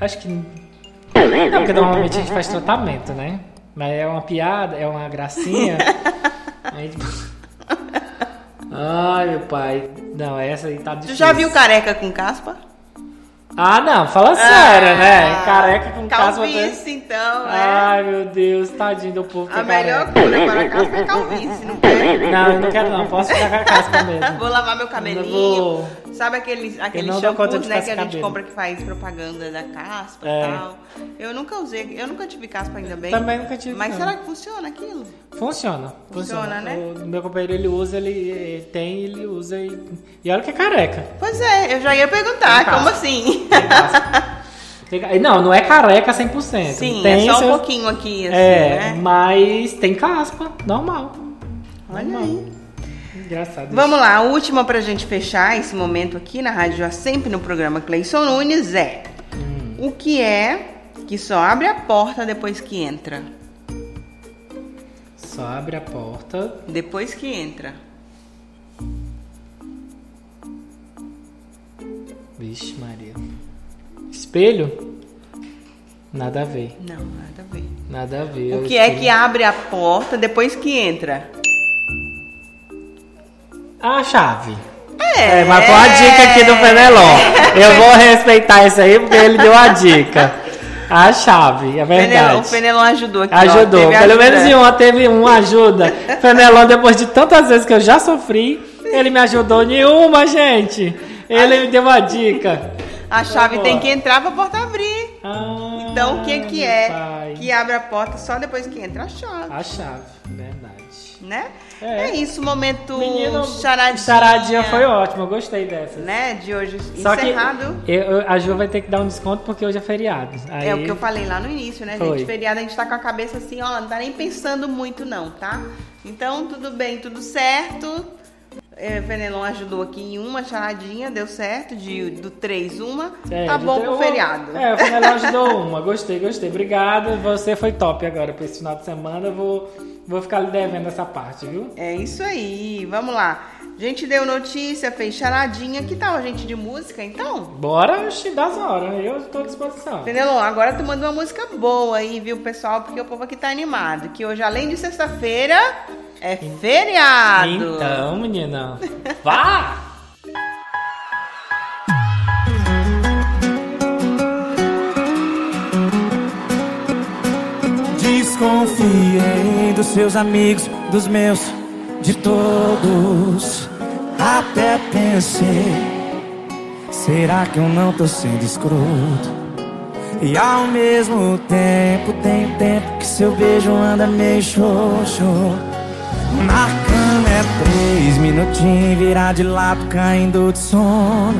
Acho que não, porque normalmente a gente faz tratamento, né? Mas é uma piada, é uma gracinha. [laughs] aí, tipo... Ai, meu pai. Não, essa aí tá difícil. Tu já viu careca com caspa? Ah, não, fala ah, sério, né? Careca com caspa. Calvície, então, né? Ai, meu Deus, tadinho do povo. A melhor cura para a caspa é calvície, não quer? Não, eu não quero não, posso ficar com a caspa [laughs] mesmo. Vou lavar meu cabelinho, vou... Sabe aquele, aquele shampoo né, que a gente cabelo. compra que faz propaganda da caspa É. e tal? Eu nunca usei, eu nunca tive caspa ainda bem. Também nunca tive, Mas não. será que funciona aquilo? Funciona. Funciona, né? O meu companheiro, ele usa, ele eh, tem, ele usa e... E olha que é careca. Pois é, eu já ia perguntar, como caspa. assim? Tem- Não, não é careca 100%. Sim, tem é só um seus- pouquinho aqui, assim, É, né? mas tem caspa, normal. Olha normal. aí. Engraçado. isso. Vamos lá, a última pra gente fechar esse momento aqui na Rádio Sempre no programa Cleison Nunes é Hum. o que é que só abre a porta depois que entra? Só abre a porta. Depois que entra. Vixe, Maria. Espelho? Nada a ver. Não, nada a ver. Nada a ver. O que é que abre a porta depois que entra? A chave. É, É, mas foi a dica aqui do Fenelon. Eu [laughs] vou respeitar isso aí porque ele deu a dica. A chave, é verdade. o Fenelon ajudou aqui. ó, Ajudou. teve Pelo ajuda. menos em uma teve uma ajuda. [laughs] Fenelon, depois de tantas vezes que eu já sofri, ele me ajudou nenhuma, gente. Ele me deu uma dica. A chave Boa. tem que entrar pra porta abrir. Ah, Então o que que é pai. que abre a porta só depois que entra a chave, A chave, verdade. né? É. É, isso, momento Menino, charadinha. charadinha foi ótimo, eu gostei dessa. Né, de hoje Só que encerrado. eu- eu- a Ju vai ter que dar um desconto porque hoje é feriado. Aí, É o que eu falei lá no início, né, Foi. gente? Feriado a gente tá com a cabeça assim, ó, não tá nem pensando muito não, tá? Então, tudo bem, tudo certo. É, ajudou aqui em uma charadinha, deu certo, de, do 3, uma. É, tá bom pro feriado. É, o Fenelon [laughs] ajudou uma. Gostei, gostei. Obrigado. Você foi top agora pra esse final de semana. Eu vou, vou ficar lhe devendo essa parte, viu? É isso aí, vamos lá. A gente deu notícia, fez charadinha. Que tal a gente de música, então? Bora, oxi, das horas. Eu estou à disposição. Fenelon, agora tu manda uma música boa aí, viu, pessoal? Porque o povo aqui tá animado. Que hoje, além de sexta-feira, é feriado. Então, menina. Vá! [laughs] Desconfiei dos seus amigos, dos meus, de todos. Até pensei, será que eu não tô sendo escroto? E ao mesmo tempo, tem tempo que seu beijo anda meio xoxo. Na cama é três minutinhos, virar de lado, caindo de sono.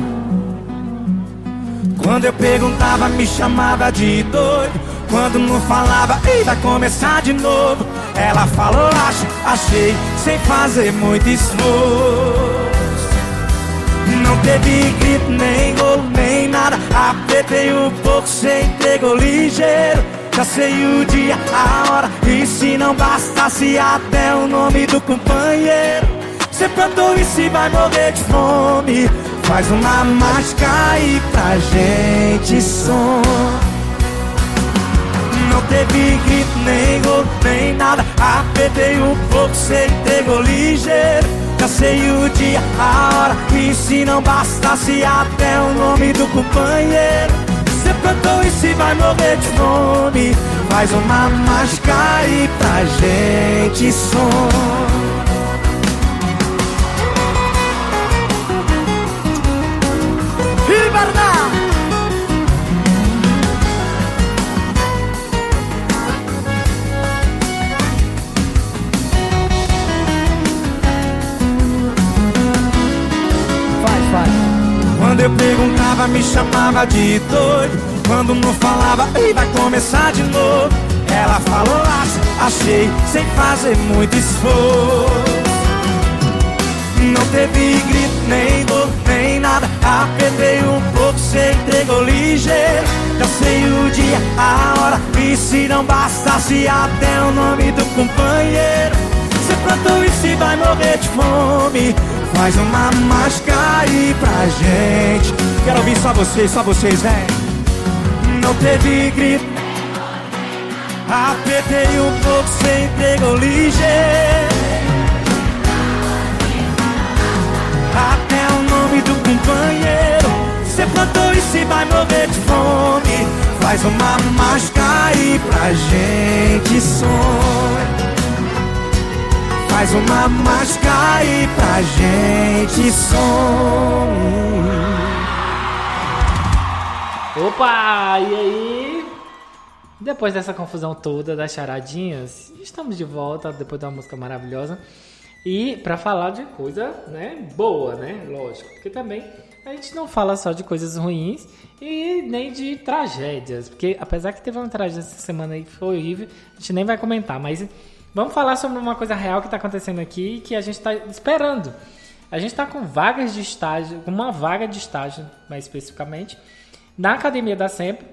Quando eu perguntava, me chamava de doido. Quando não falava, ei, vai começar de novo. Ela falou, acho, achei, sem fazer muito esforço. Não teve grito, nem golo, nem nada. Apertei um pouco, sem entregou ligeiro. Já sei o dia, a hora. E se não bastasse até o nome do companheiro. Cê plantou e se vai morrer de fome. Faz uma mágica aí pra gente som. Não teve grito, nem gol, nem nada. Apertei um pouco, cê entregou ligeiro. Já sei o dia, a hora. E se não bastasse até o nome do companheiro. Cê plantou e se vai morrer de fome. Faz uma mágica aí pra gente som. Perguntava, me chamava de doido. Quando não falava, ei, vai começar de novo. Ela falou, acho, achei, sem fazer muito esforço. Não teve grito, nem dor, nem nada. Apertei um pouco, cê entregou ligeiro. Já sei o dia, a hora. E se não bastasse até o nome do companheiro. Plantou e se vai morrer de fome. Faz uma mágica aí pra gente. Quero ouvir só vocês, só vocês, vem. Não teve grito. Apertei um pouco, cê entregou ligeiro. Até o nome do companheiro Cê plantou e se vai morrer de fome Faz uma mágica aí pra gente sonhar Faz uma mágica aí pra gente som. Opa, e aí? Depois dessa confusão toda das charadinhas, estamos de volta depois de uma música maravilhosa. E para falar de coisa, né, boa, né? Lógico, porque também a gente não fala só de coisas ruins e nem de tragédias, porque apesar que teve uma tragédia essa semana aí que foi horrível, a gente nem vai comentar, mas vamos falar sobre uma coisa real que está acontecendo aqui e que a gente está esperando. A gente está com vagas de estágio, com uma vaga de estágio, mais especificamente, na Academia da Sempre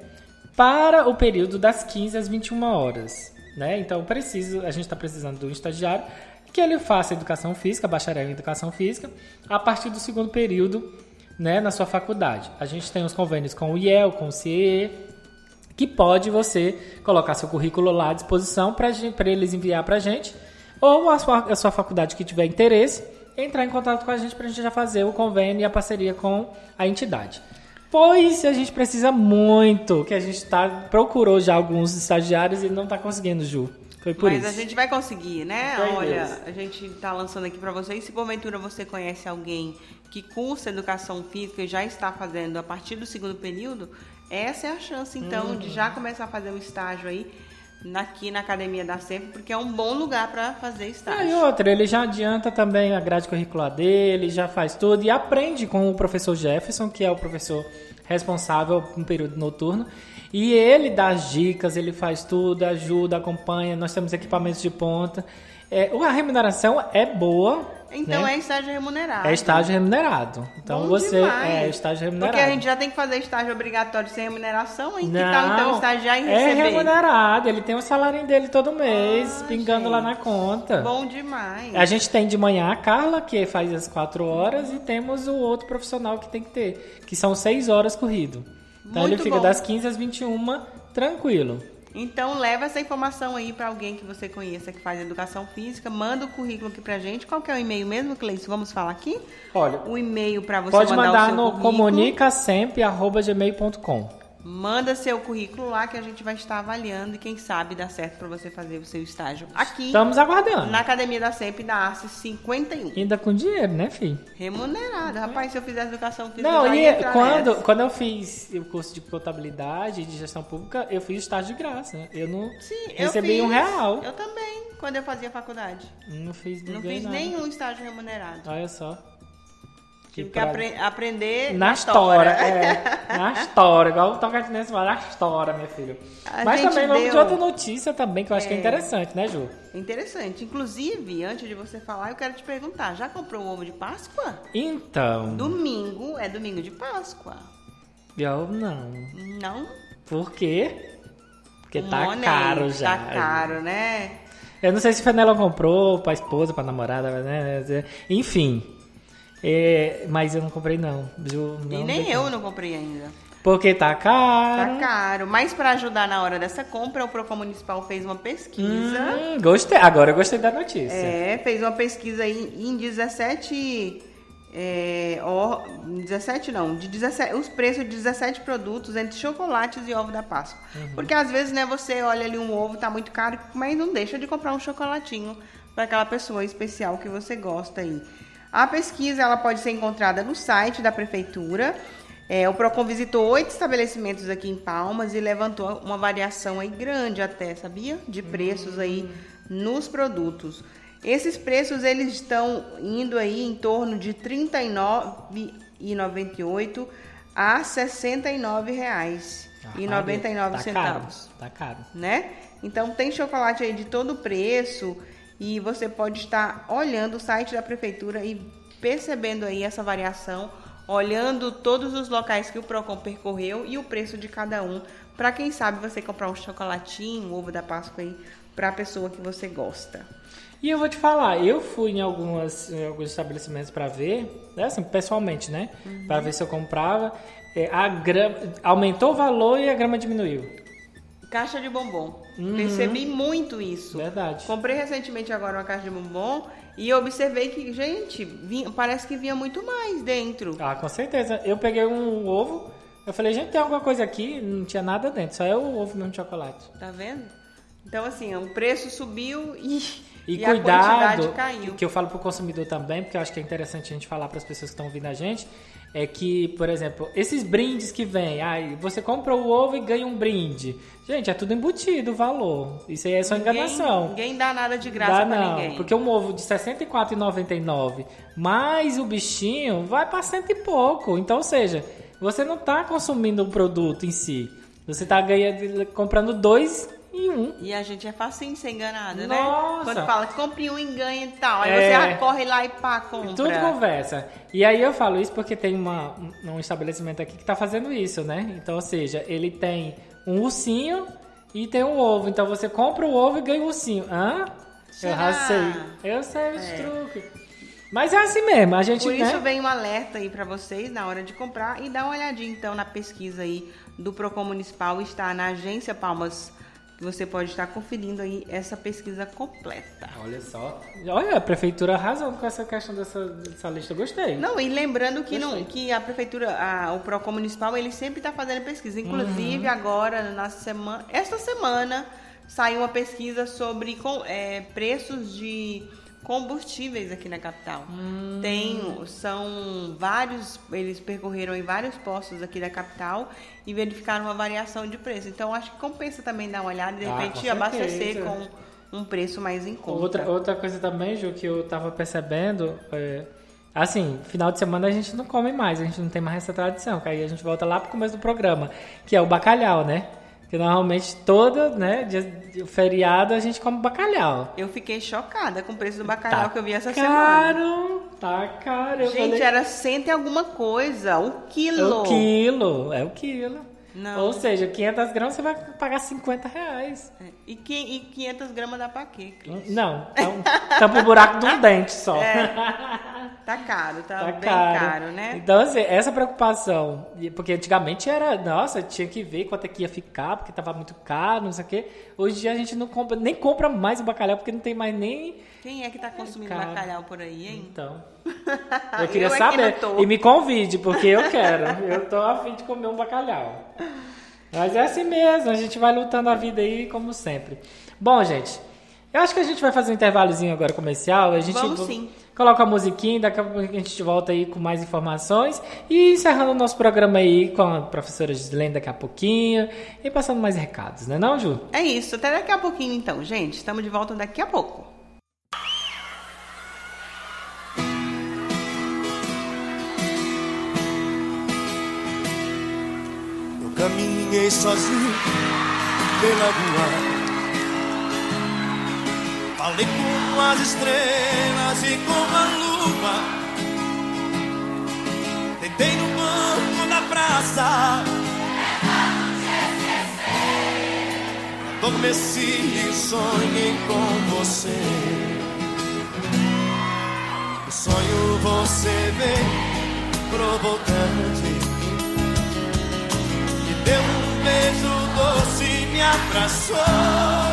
para o período das 15 às 21 horas. Né? Então, preciso, a gente está precisando de um estagiário que ele faça educação física, bacharel em educação física, a partir do segundo período né, na sua faculdade. A gente tem os convênios com o IEL, com o CIE, que pode você colocar seu currículo lá à disposição para eles enviar para a gente, ou a sua, a sua faculdade que tiver interesse, entrar em contato com a gente para a gente já fazer o convênio e a parceria com a entidade. Pois a gente precisa muito, que a gente tá, procurou já alguns estagiários e não está conseguindo, Ju. Foi por Mas isso. a gente vai conseguir, né? Foi Olha, Deus. a gente tá lançando aqui para vocês. Se porventura você conhece alguém que cursa educação física e já está fazendo a partir do segundo período, essa é a chance, então, de Uhum. já começar a fazer um estágio aí aqui na Academia da Sempre, porque é um bom lugar para fazer Ah, e estágio. outra, ele já adianta também a grade curricular dele, já faz tudo e aprende com o professor Jefferson, que é o professor responsável no período noturno. E ele dá as dicas, ele faz tudo, ajuda, acompanha. Nós temos equipamentos de ponta. É, a remuneração é boa. Então né? é estágio remunerado. É estágio remunerado. Então Bom você demais. é estágio remunerado. Porque a gente já tem que fazer estágio obrigatório sem remuneração, hein? Que Não, tal então estagiar e é receber? remunerado. Ele tem o salário dele todo mês, Ah, pingando lá na conta. Bom demais. A gente tem de manhã a Carla, que faz as quatro horas, e temos o outro profissional que tem que ter, que são seis horas corrido. Então Muito ele fica bom. das 15 às 21, tranquilo. Então leva essa informação aí para alguém que você conheça que faz educação física, manda o currículo aqui pra gente. Qual que é o e-mail mesmo, Cleiton? Vamos falar aqui? Olha, O e-mail para você pode mandar, mandar o seu no comunicasempre.gmail.com. Manda seu currículo lá que a gente vai estar avaliando e quem sabe dá certo para você fazer o seu estágio aqui Estamos aguardando. na Academia da SEMP da ARCE 51. Ainda com dinheiro, né, filho? Remunerado. Rapaz, se eu fizesse educação física, Não, eu e quando, nessa. quando eu fiz o curso de contabilidade e de gestão pública, eu fiz estágio de graça. Eu não Sim, eu recebi fiz. um real. Eu também, quando eu fazia faculdade. Não fiz, Não fiz nada. nenhum estágio remunerado. Olha só. Tive que apre- aprender Na história, é. Na história, igual o Tocantinense fala, na história, minha filha. A Mas também vamos de deu- outra notícia também, que eu acho que é É. interessante, né, Ju? Interessante. Inclusive, antes de você falar, eu quero te perguntar: já comprou o ovo de Páscoa? Então, Domingo é domingo de Páscoa. eu não. Não? Por quê? Porque tá Money, caro já. Tá caro, né? Eu não sei se o Fenelon comprou pra esposa, pra namorada, né? Enfim. É, mas eu não comprei não. Ju, e não nem dei eu não comprei ainda. Porque tá caro. Tá caro. Mas para ajudar na hora dessa compra, o Procon Municipal fez uma pesquisa. Hum, gostei. Agora eu gostei da notícia. É, fez uma pesquisa aí em 17. É, ó, 17 não, de 17, os preços de 17 produtos entre chocolates e ovo da Páscoa. Uhum. Porque às vezes, né, você olha ali um ovo, tá muito caro, mas não deixa de comprar um chocolatinho para aquela pessoa especial que você gosta aí. A pesquisa ela pode ser encontrada no site da prefeitura. É, o Procon visitou oito estabelecimentos aqui em Palmas e levantou uma variação aí grande até, sabia? De preços aí nos produtos. Esses preços eles estão indo aí em torno de R$ 39,98 a 69 reais e 99 tá centavos Caro, tá caro. né? Então tem chocolate aí de todo preço e você pode estar olhando o site da prefeitura e percebendo aí essa variação, olhando todos os locais que o Procon percorreu e o preço de cada um, para quem sabe você comprar um chocolatinho, um ovo da Páscoa aí para a pessoa que você gosta. E eu vou te falar, eu fui em, algumas, em alguns estabelecimentos pra ver, né, assim, pessoalmente, né? Uhum. Pra ver se eu comprava. É, a grama, aumentou o valor e a grama diminuiu. Caixa de bombom. Uhum. Percebi muito isso. Verdade. Comprei recentemente agora uma caixa de bombom e observei que, gente, vinha- parece que vinha muito mais dentro. Ah, com certeza. Eu peguei um ovo, eu falei, gente, tem alguma coisa aqui? Não tinha nada dentro, só é o ovo mesmo de chocolate. Tá vendo? Então, assim, o preço subiu e, E, e cuidado, que eu falo pro consumidor também, porque eu acho que é interessante a gente falar para as pessoas que estão ouvindo a gente, é que, por exemplo, esses brindes que vem, ai, você compra o ovo e ganha um brinde. Gente, é tudo embutido o valor. Isso aí é só Ninguém- enganação. Ninguém dá nada de graça Dá pra não, ninguém. porque um ovo de R$ 64,99 mais o bichinho vai para cento e pouco. Então, ou seja, você não tá consumindo o produto em si. Você tá ganhando, comprando dois em um. E a gente é facinho de ser enganado, né? Nossa. Quando fala, compre um e ganha e tal. Aí É. você corre lá e pá, compra. Tudo conversa. E aí eu falo isso porque tem uma, um, um estabelecimento aqui que tá fazendo isso, né? Então, ou seja, ele tem um ursinho e tem um ovo. Então você compra o ovo e ganha o ursinho. Hã? Eu racei. Eu sei os É. truques. Mas é assim mesmo, a gente, Por né? isso vem um alerta aí pra vocês na hora de comprar e dá uma olhadinha então na pesquisa aí do Procon Municipal, está na agência Palmas, você pode estar conferindo aí essa pesquisa completa. Olha só. Olha, a prefeitura arrasou com essa questão dessa, dessa lista. Gostei. Não, e lembrando que, não, que a prefeitura, a- o Procon Municipal, ele sempre está fazendo pesquisa. Inclusive, Uhum. agora, na semana, esta semana, saiu uma pesquisa sobre com- é, preços de combustíveis aqui na capital. Hum. Tem, são vários, eles percorreram em vários postos aqui da capital e verificaram uma variação de preço. Então, acho que compensa também dar uma olhada e, de Ah, repente, com abastecer com um preço mais em conta. Outra, outra coisa também, Ju, que eu tava percebendo, é, assim, final de semana a gente não come mais, a gente não tem mais essa tradição, que aí a gente volta lá pro começo do programa, que é o bacalhau, né? Que normalmente todo, né, dia, feriado a gente come bacalhau. Eu fiquei chocada com o preço do bacalhau Tá que eu vi essa semana. caro, tá caro. Gente, falei, era cento e alguma coisa, o é quilo. o quilo, é o quilo. Não. Ou seja, 500 gramas você vai pagar 50 reais. E, qui- e 500 gramas dá pra quê? Cris? Não, então, tampa o buraco de um dente só. [laughs] Tá caro, tá, Tá bem caro. caro, né? Então, assim, essa preocupação, porque antigamente era, nossa, tinha que ver quanto é que ia ficar, porque tava muito caro, não sei o quê. Hoje em dia a gente não compra, nem compra mais o bacalhau, porque não tem mais nem. Quem é que tá consumindo caro. bacalhau por aí, hein? Então. [laughs] Eu queria é que saber. E me convide, porque eu quero. eu tô afim de comer um bacalhau. Mas é assim mesmo, a gente vai lutando a vida aí, como sempre. Bom, gente, eu acho que a gente vai fazer um intervalozinho agora comercial. A gente Vamos sim. Coloca a musiquinha, daqui a pouco a gente volta aí com mais informações. E encerrando o nosso programa aí com a professora Gislene daqui a pouquinho. E passando mais recados, né não, Ju? É isso, até daqui a pouquinho então, gente. Estamos de volta daqui a pouco. Eu caminhei sozinho pela rua. Falei com as estrelas e com a lua. Deitei no banco da praça. Adormeci e sonhei com você. O sonho você vem provocante. Me deu um beijo doce e me abraçou.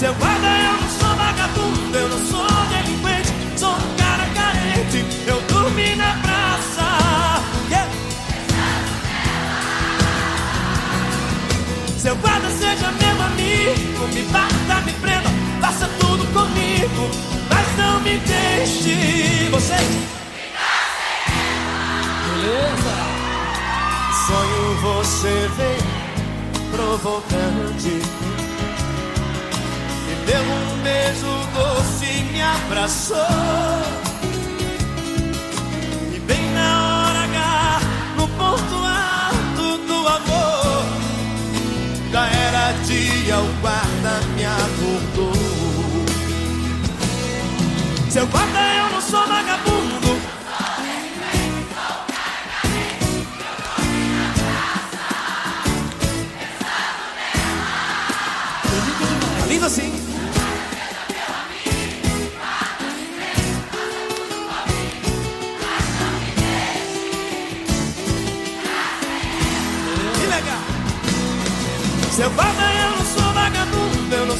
Seu guarda, eu não sou vagabundo, eu não sou delinquente, sou um cara carente. Eu dormi na praça. Yeah. Seu guarda seja meu amigo, me bata, me prenda, faça tudo comigo, mas não me deixe. Você. Beleza? Sonho você vem provocante. Deu um beijo doce e me abraçou. E bem na hora H, no ponto alto do amor. Já era dia, o guarda me acordou. Seu guarda, eu não sou vagabundo.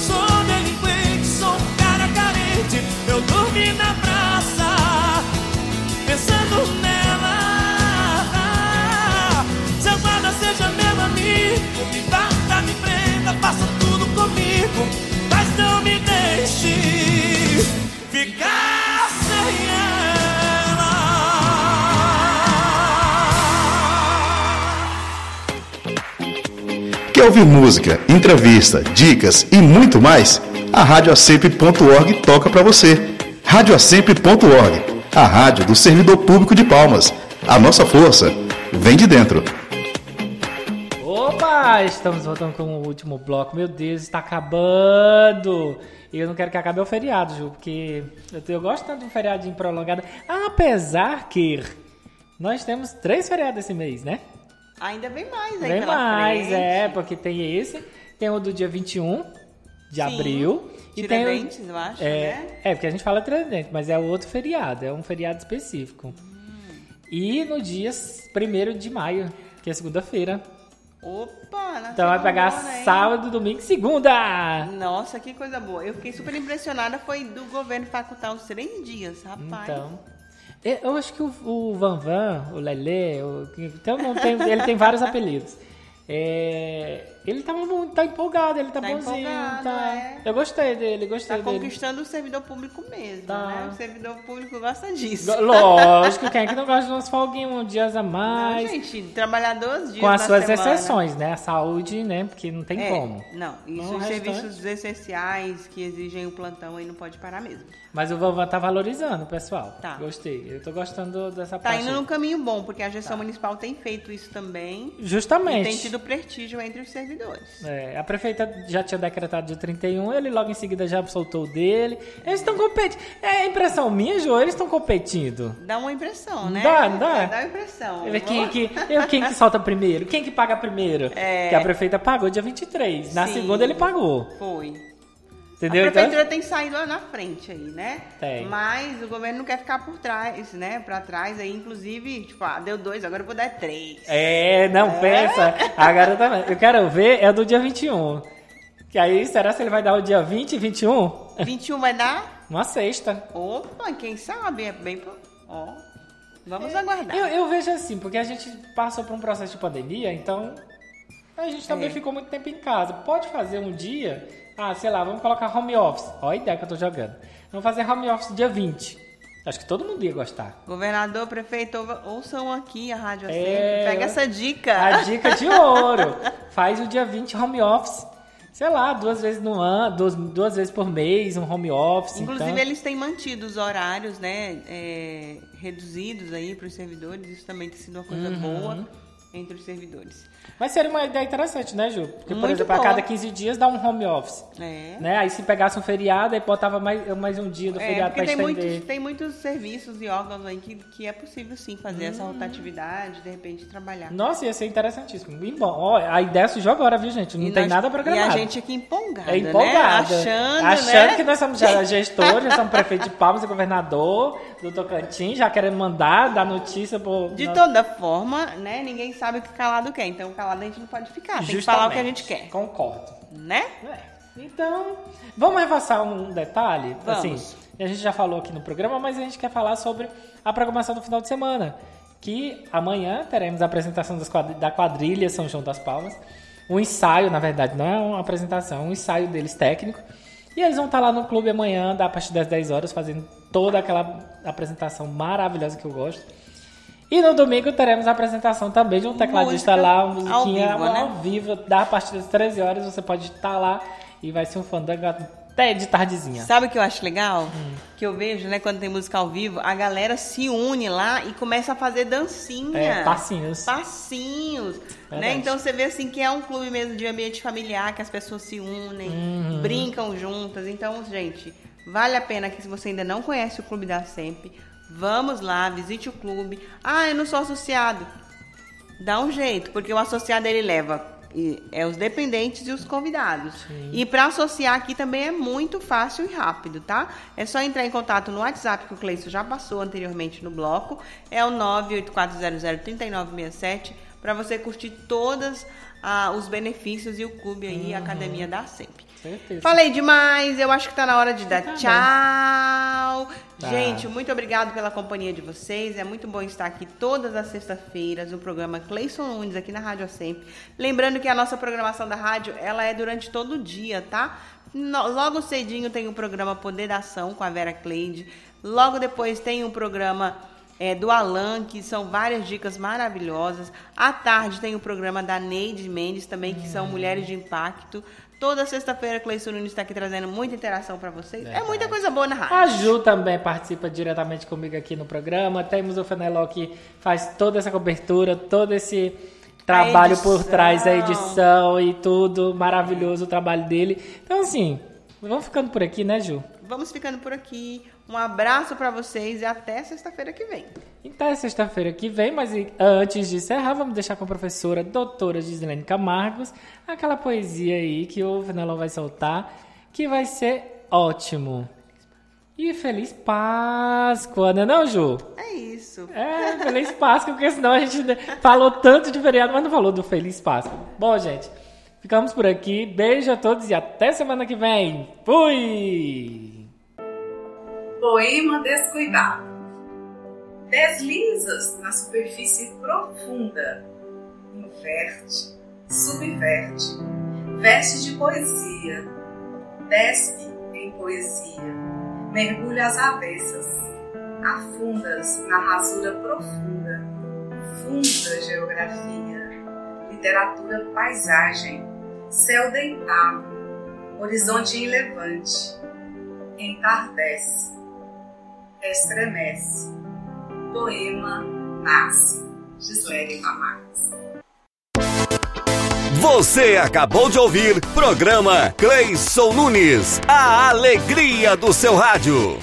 Sou delinquente, sou um noite eu dormi na praça, pensando nela. Seu guarda seja meu amigo, me bata, me prenda, faça tudo comigo, Quer ouvir música, entrevista, dicas e muito mais? A radioacemp.org toca para você. radioacemp.org, a rádio do servidor público de Palmas. A nossa força vem de dentro. Opa, estamos voltando com o último bloco. Meu Deus, está acabando. E eu não quero que acabe o feriado, Ju, porque eu, eu gosto tanto de um feriadinho prolongado. Apesar que nós temos três feriados esse mês, né? Ainda bem mais aí Bem mais, frente. é, porque tem esse, tem o do dia 21 de Sim, abril. E tem Tiradentes, eu acho, é, né? É, porque a gente fala Tiradentes, mas é outro feriado, é um feriado específico. Hum. E no dia 1 de maio, que é segunda-feira. Opa, Então vai pegar sábado, domingo e segunda! Nossa, que coisa boa. Eu fiquei super impressionada, foi do governo facultar os três dias, rapaz. Então. Eu eu acho que o, o Van Van, o Lelê, o, então não tem, ele tem vários apelidos. É, ele muito, tá empolgado, ele tá, Tá bonzinho. tá. é. Eu gostei dele, gostei Tá dele. conquistando o servidor público mesmo, Tá. né? O servidor público gosta disso. Lógico, quem é que não gosta de umas folguinhas, uns dias a Não, mais. gente, trabalhar 12 dias com as suas semana. exceções, né? A saúde, né? Porque não tem É, como. Não, isso os serviços essenciais que exigem o plantão aí não pode parar mesmo. Mas o Van tá valorizando, pessoal. Tá. Gostei. Eu tô gostando dessa Tá parte. indo aí. num caminho bom, porque a gestão municipal tem feito isso também. Justamente. E tem tido prestígio entre os servidores. É, a prefeita já tinha decretado de 31, ele logo em seguida já soltou o dele. Eles estão competindo. É impressão minha, Jô, eles estão competindo. Dá uma impressão, né? Dá, não dá? Dá uma impressão. Ver Quem que, eu, quem que solta primeiro? Quem que paga primeiro? [laughs] É. Que a prefeita pagou dia 23. Na Sim. segunda ele pagou. Foi. Entendeu? A prefeitura Então, tem saído lá na frente aí, né? Tem. Mas o governo não quer ficar por trás, né? Pra trás aí, inclusive, tipo, ah, deu dois, agora eu vou dar três. é, não, pensa. Agora também. Eu quero ver, é do dia 21. Que aí, será se ele vai dar o dia 20 e 21? 21 vai dar? Uma sexta. Opa, quem sabe? É bem. Ó. Vamos aguardar. Eu, eu vejo assim, porque a gente passou por um processo de pandemia, então a gente também É. ficou muito tempo em casa. Pode fazer um dia, ah, sei lá, vamos colocar home office. Olha a ideia que eu tô jogando. Vamos fazer home office dia 20. Acho que todo mundo ia gostar. Governador, prefeito, ouçam aqui a Rádio É, Sempre. Pega essa dica. A dica de ouro. Faz o dia 20 home office. Sei lá, duas vezes no ano, duas, duas vezes por mês, um home office. Inclusive, então... eles têm mantido os horários, né? é, reduzidos aí para os servidores. Isso também tem sido uma coisa Uhum. boa entre os servidores. Mas seria uma ideia interessante, né, Ju? Porque, por Muito exemplo, a boa. cada 15 dias dá um home office. É. Né? Aí se pegasse um feriado, aí botava mais, mais um dia do É, feriado tem estender. muitos, tem muitos serviços e órgãos aí que, que é possível sim fazer essa Hum. rotatividade, de repente trabalhar. Nossa, ia ser interessantíssimo. E bom, ó, a ideia surgiu agora, viu, gente? Não E tem nada nada programado. E a gente aqui empolgada, é empolgada. né? Achando, Achando né? que nós somos já [laughs] gestores, já somos prefeito de Palmas e governador do Tocantins, já querendo mandar, dar notícia pro... De toda forma, né? Ninguém sabe o que calado quer. Então, calado a gente não pode ficar. Tem que falar o que a gente quer. Concordo. Né? Então, vamos reforçar um detalhe? Vamos. Assim, a gente já falou aqui no programa, mas a gente quer falar sobre a programação do final de semana. Que amanhã teremos a apresentação da quadrilha São João das Palmas. Um ensaio, na verdade, não é uma apresentação, é um ensaio deles técnico. E eles vão estar lá no clube amanhã, a partir das 10 horas, fazendo toda aquela apresentação maravilhosa que eu gosto. E no domingo teremos a apresentação também de um tecladista Música lá, uma ao musiquinha vivo, ao, né? vivo, da partir das 13 horas, você pode estar lá e vai ser um fandango até de tardezinha. Sabe o que eu acho legal? Hum. Que eu vejo, né, quando tem música ao vivo, a galera se une lá e começa a fazer dancinha. É, passinhos. Passinhos. Verdade. Né? Então você vê assim que é um clube mesmo de ambiente familiar, que as pessoas se unem, Uhum. brincam juntas. Então, gente, vale a pena que se você ainda não conhece o Clube da Sempre, vamos lá, visite o clube. Ah, eu não sou associado. Dá um jeito, porque o associado ele leva e é os dependentes e os convidados. E para associar aqui também é muito fácil e rápido, tá? É só entrar em contato no WhatsApp que o Cleison já passou anteriormente no bloco. É o 984003967 para você curtir todas ah, os benefícios e o clube aí, a Academia da SEMP. Certeza. Falei demais, eu acho que tá na hora de dar Tá tchau. Tá. Gente, muito obrigado pela companhia de vocês. É muito bom estar aqui todas as sextas-feiras no programa Cleison Nunes aqui na Rádio Sempre. Lembrando que a nossa programação da rádio, ela é durante todo o dia, tá? Logo cedinho tem o programa Poder da Ação com a Vera Cleide. Logo depois tem o programa é, do Alan, que são várias dicas maravilhosas. À tarde tem o programa da Neide Mendes também, que são Mulheres de Impacto. Toda sexta-feira, Cleison Nunes está aqui trazendo muita interação para vocês. É muita coisa boa na rádio. A Ju também participa diretamente comigo aqui no programa. Temos o Feneló que faz toda essa cobertura, todo esse trabalho por trás da edição e tudo. Maravilhoso o trabalho dele. Então, assim, vamos ficando por aqui, né, Ju? Vamos ficando por aqui. Um abraço para vocês e até sexta-feira que vem. Então é sexta-feira que vem, mas antes de encerrar, vamos deixar com a professora doutora Gislaine Camargos aquela poesia aí que o Fenelon vai soltar, que vai ser ótimo. E Feliz Páscoa, não é não, Ju? É isso. É, Feliz Páscoa, porque senão a gente falou tanto de feriado, mas não falou do Feliz Páscoa. Bom, gente, ficamos por aqui. Beijo a todos e até semana que vem. Fui! Poema descuidado. Deslizas na superfície profunda, inverte, subverte, veste de poesia, despe em poesia, mergulha às avessas, afundas na rasura profunda, funda geografia, literatura paisagem, céu deitado, horizonte em levante, entardece, estremece, poema nasce. Gislene Camargo. Você acabou de ouvir programa Cleison Nunes, a alegria do seu rádio.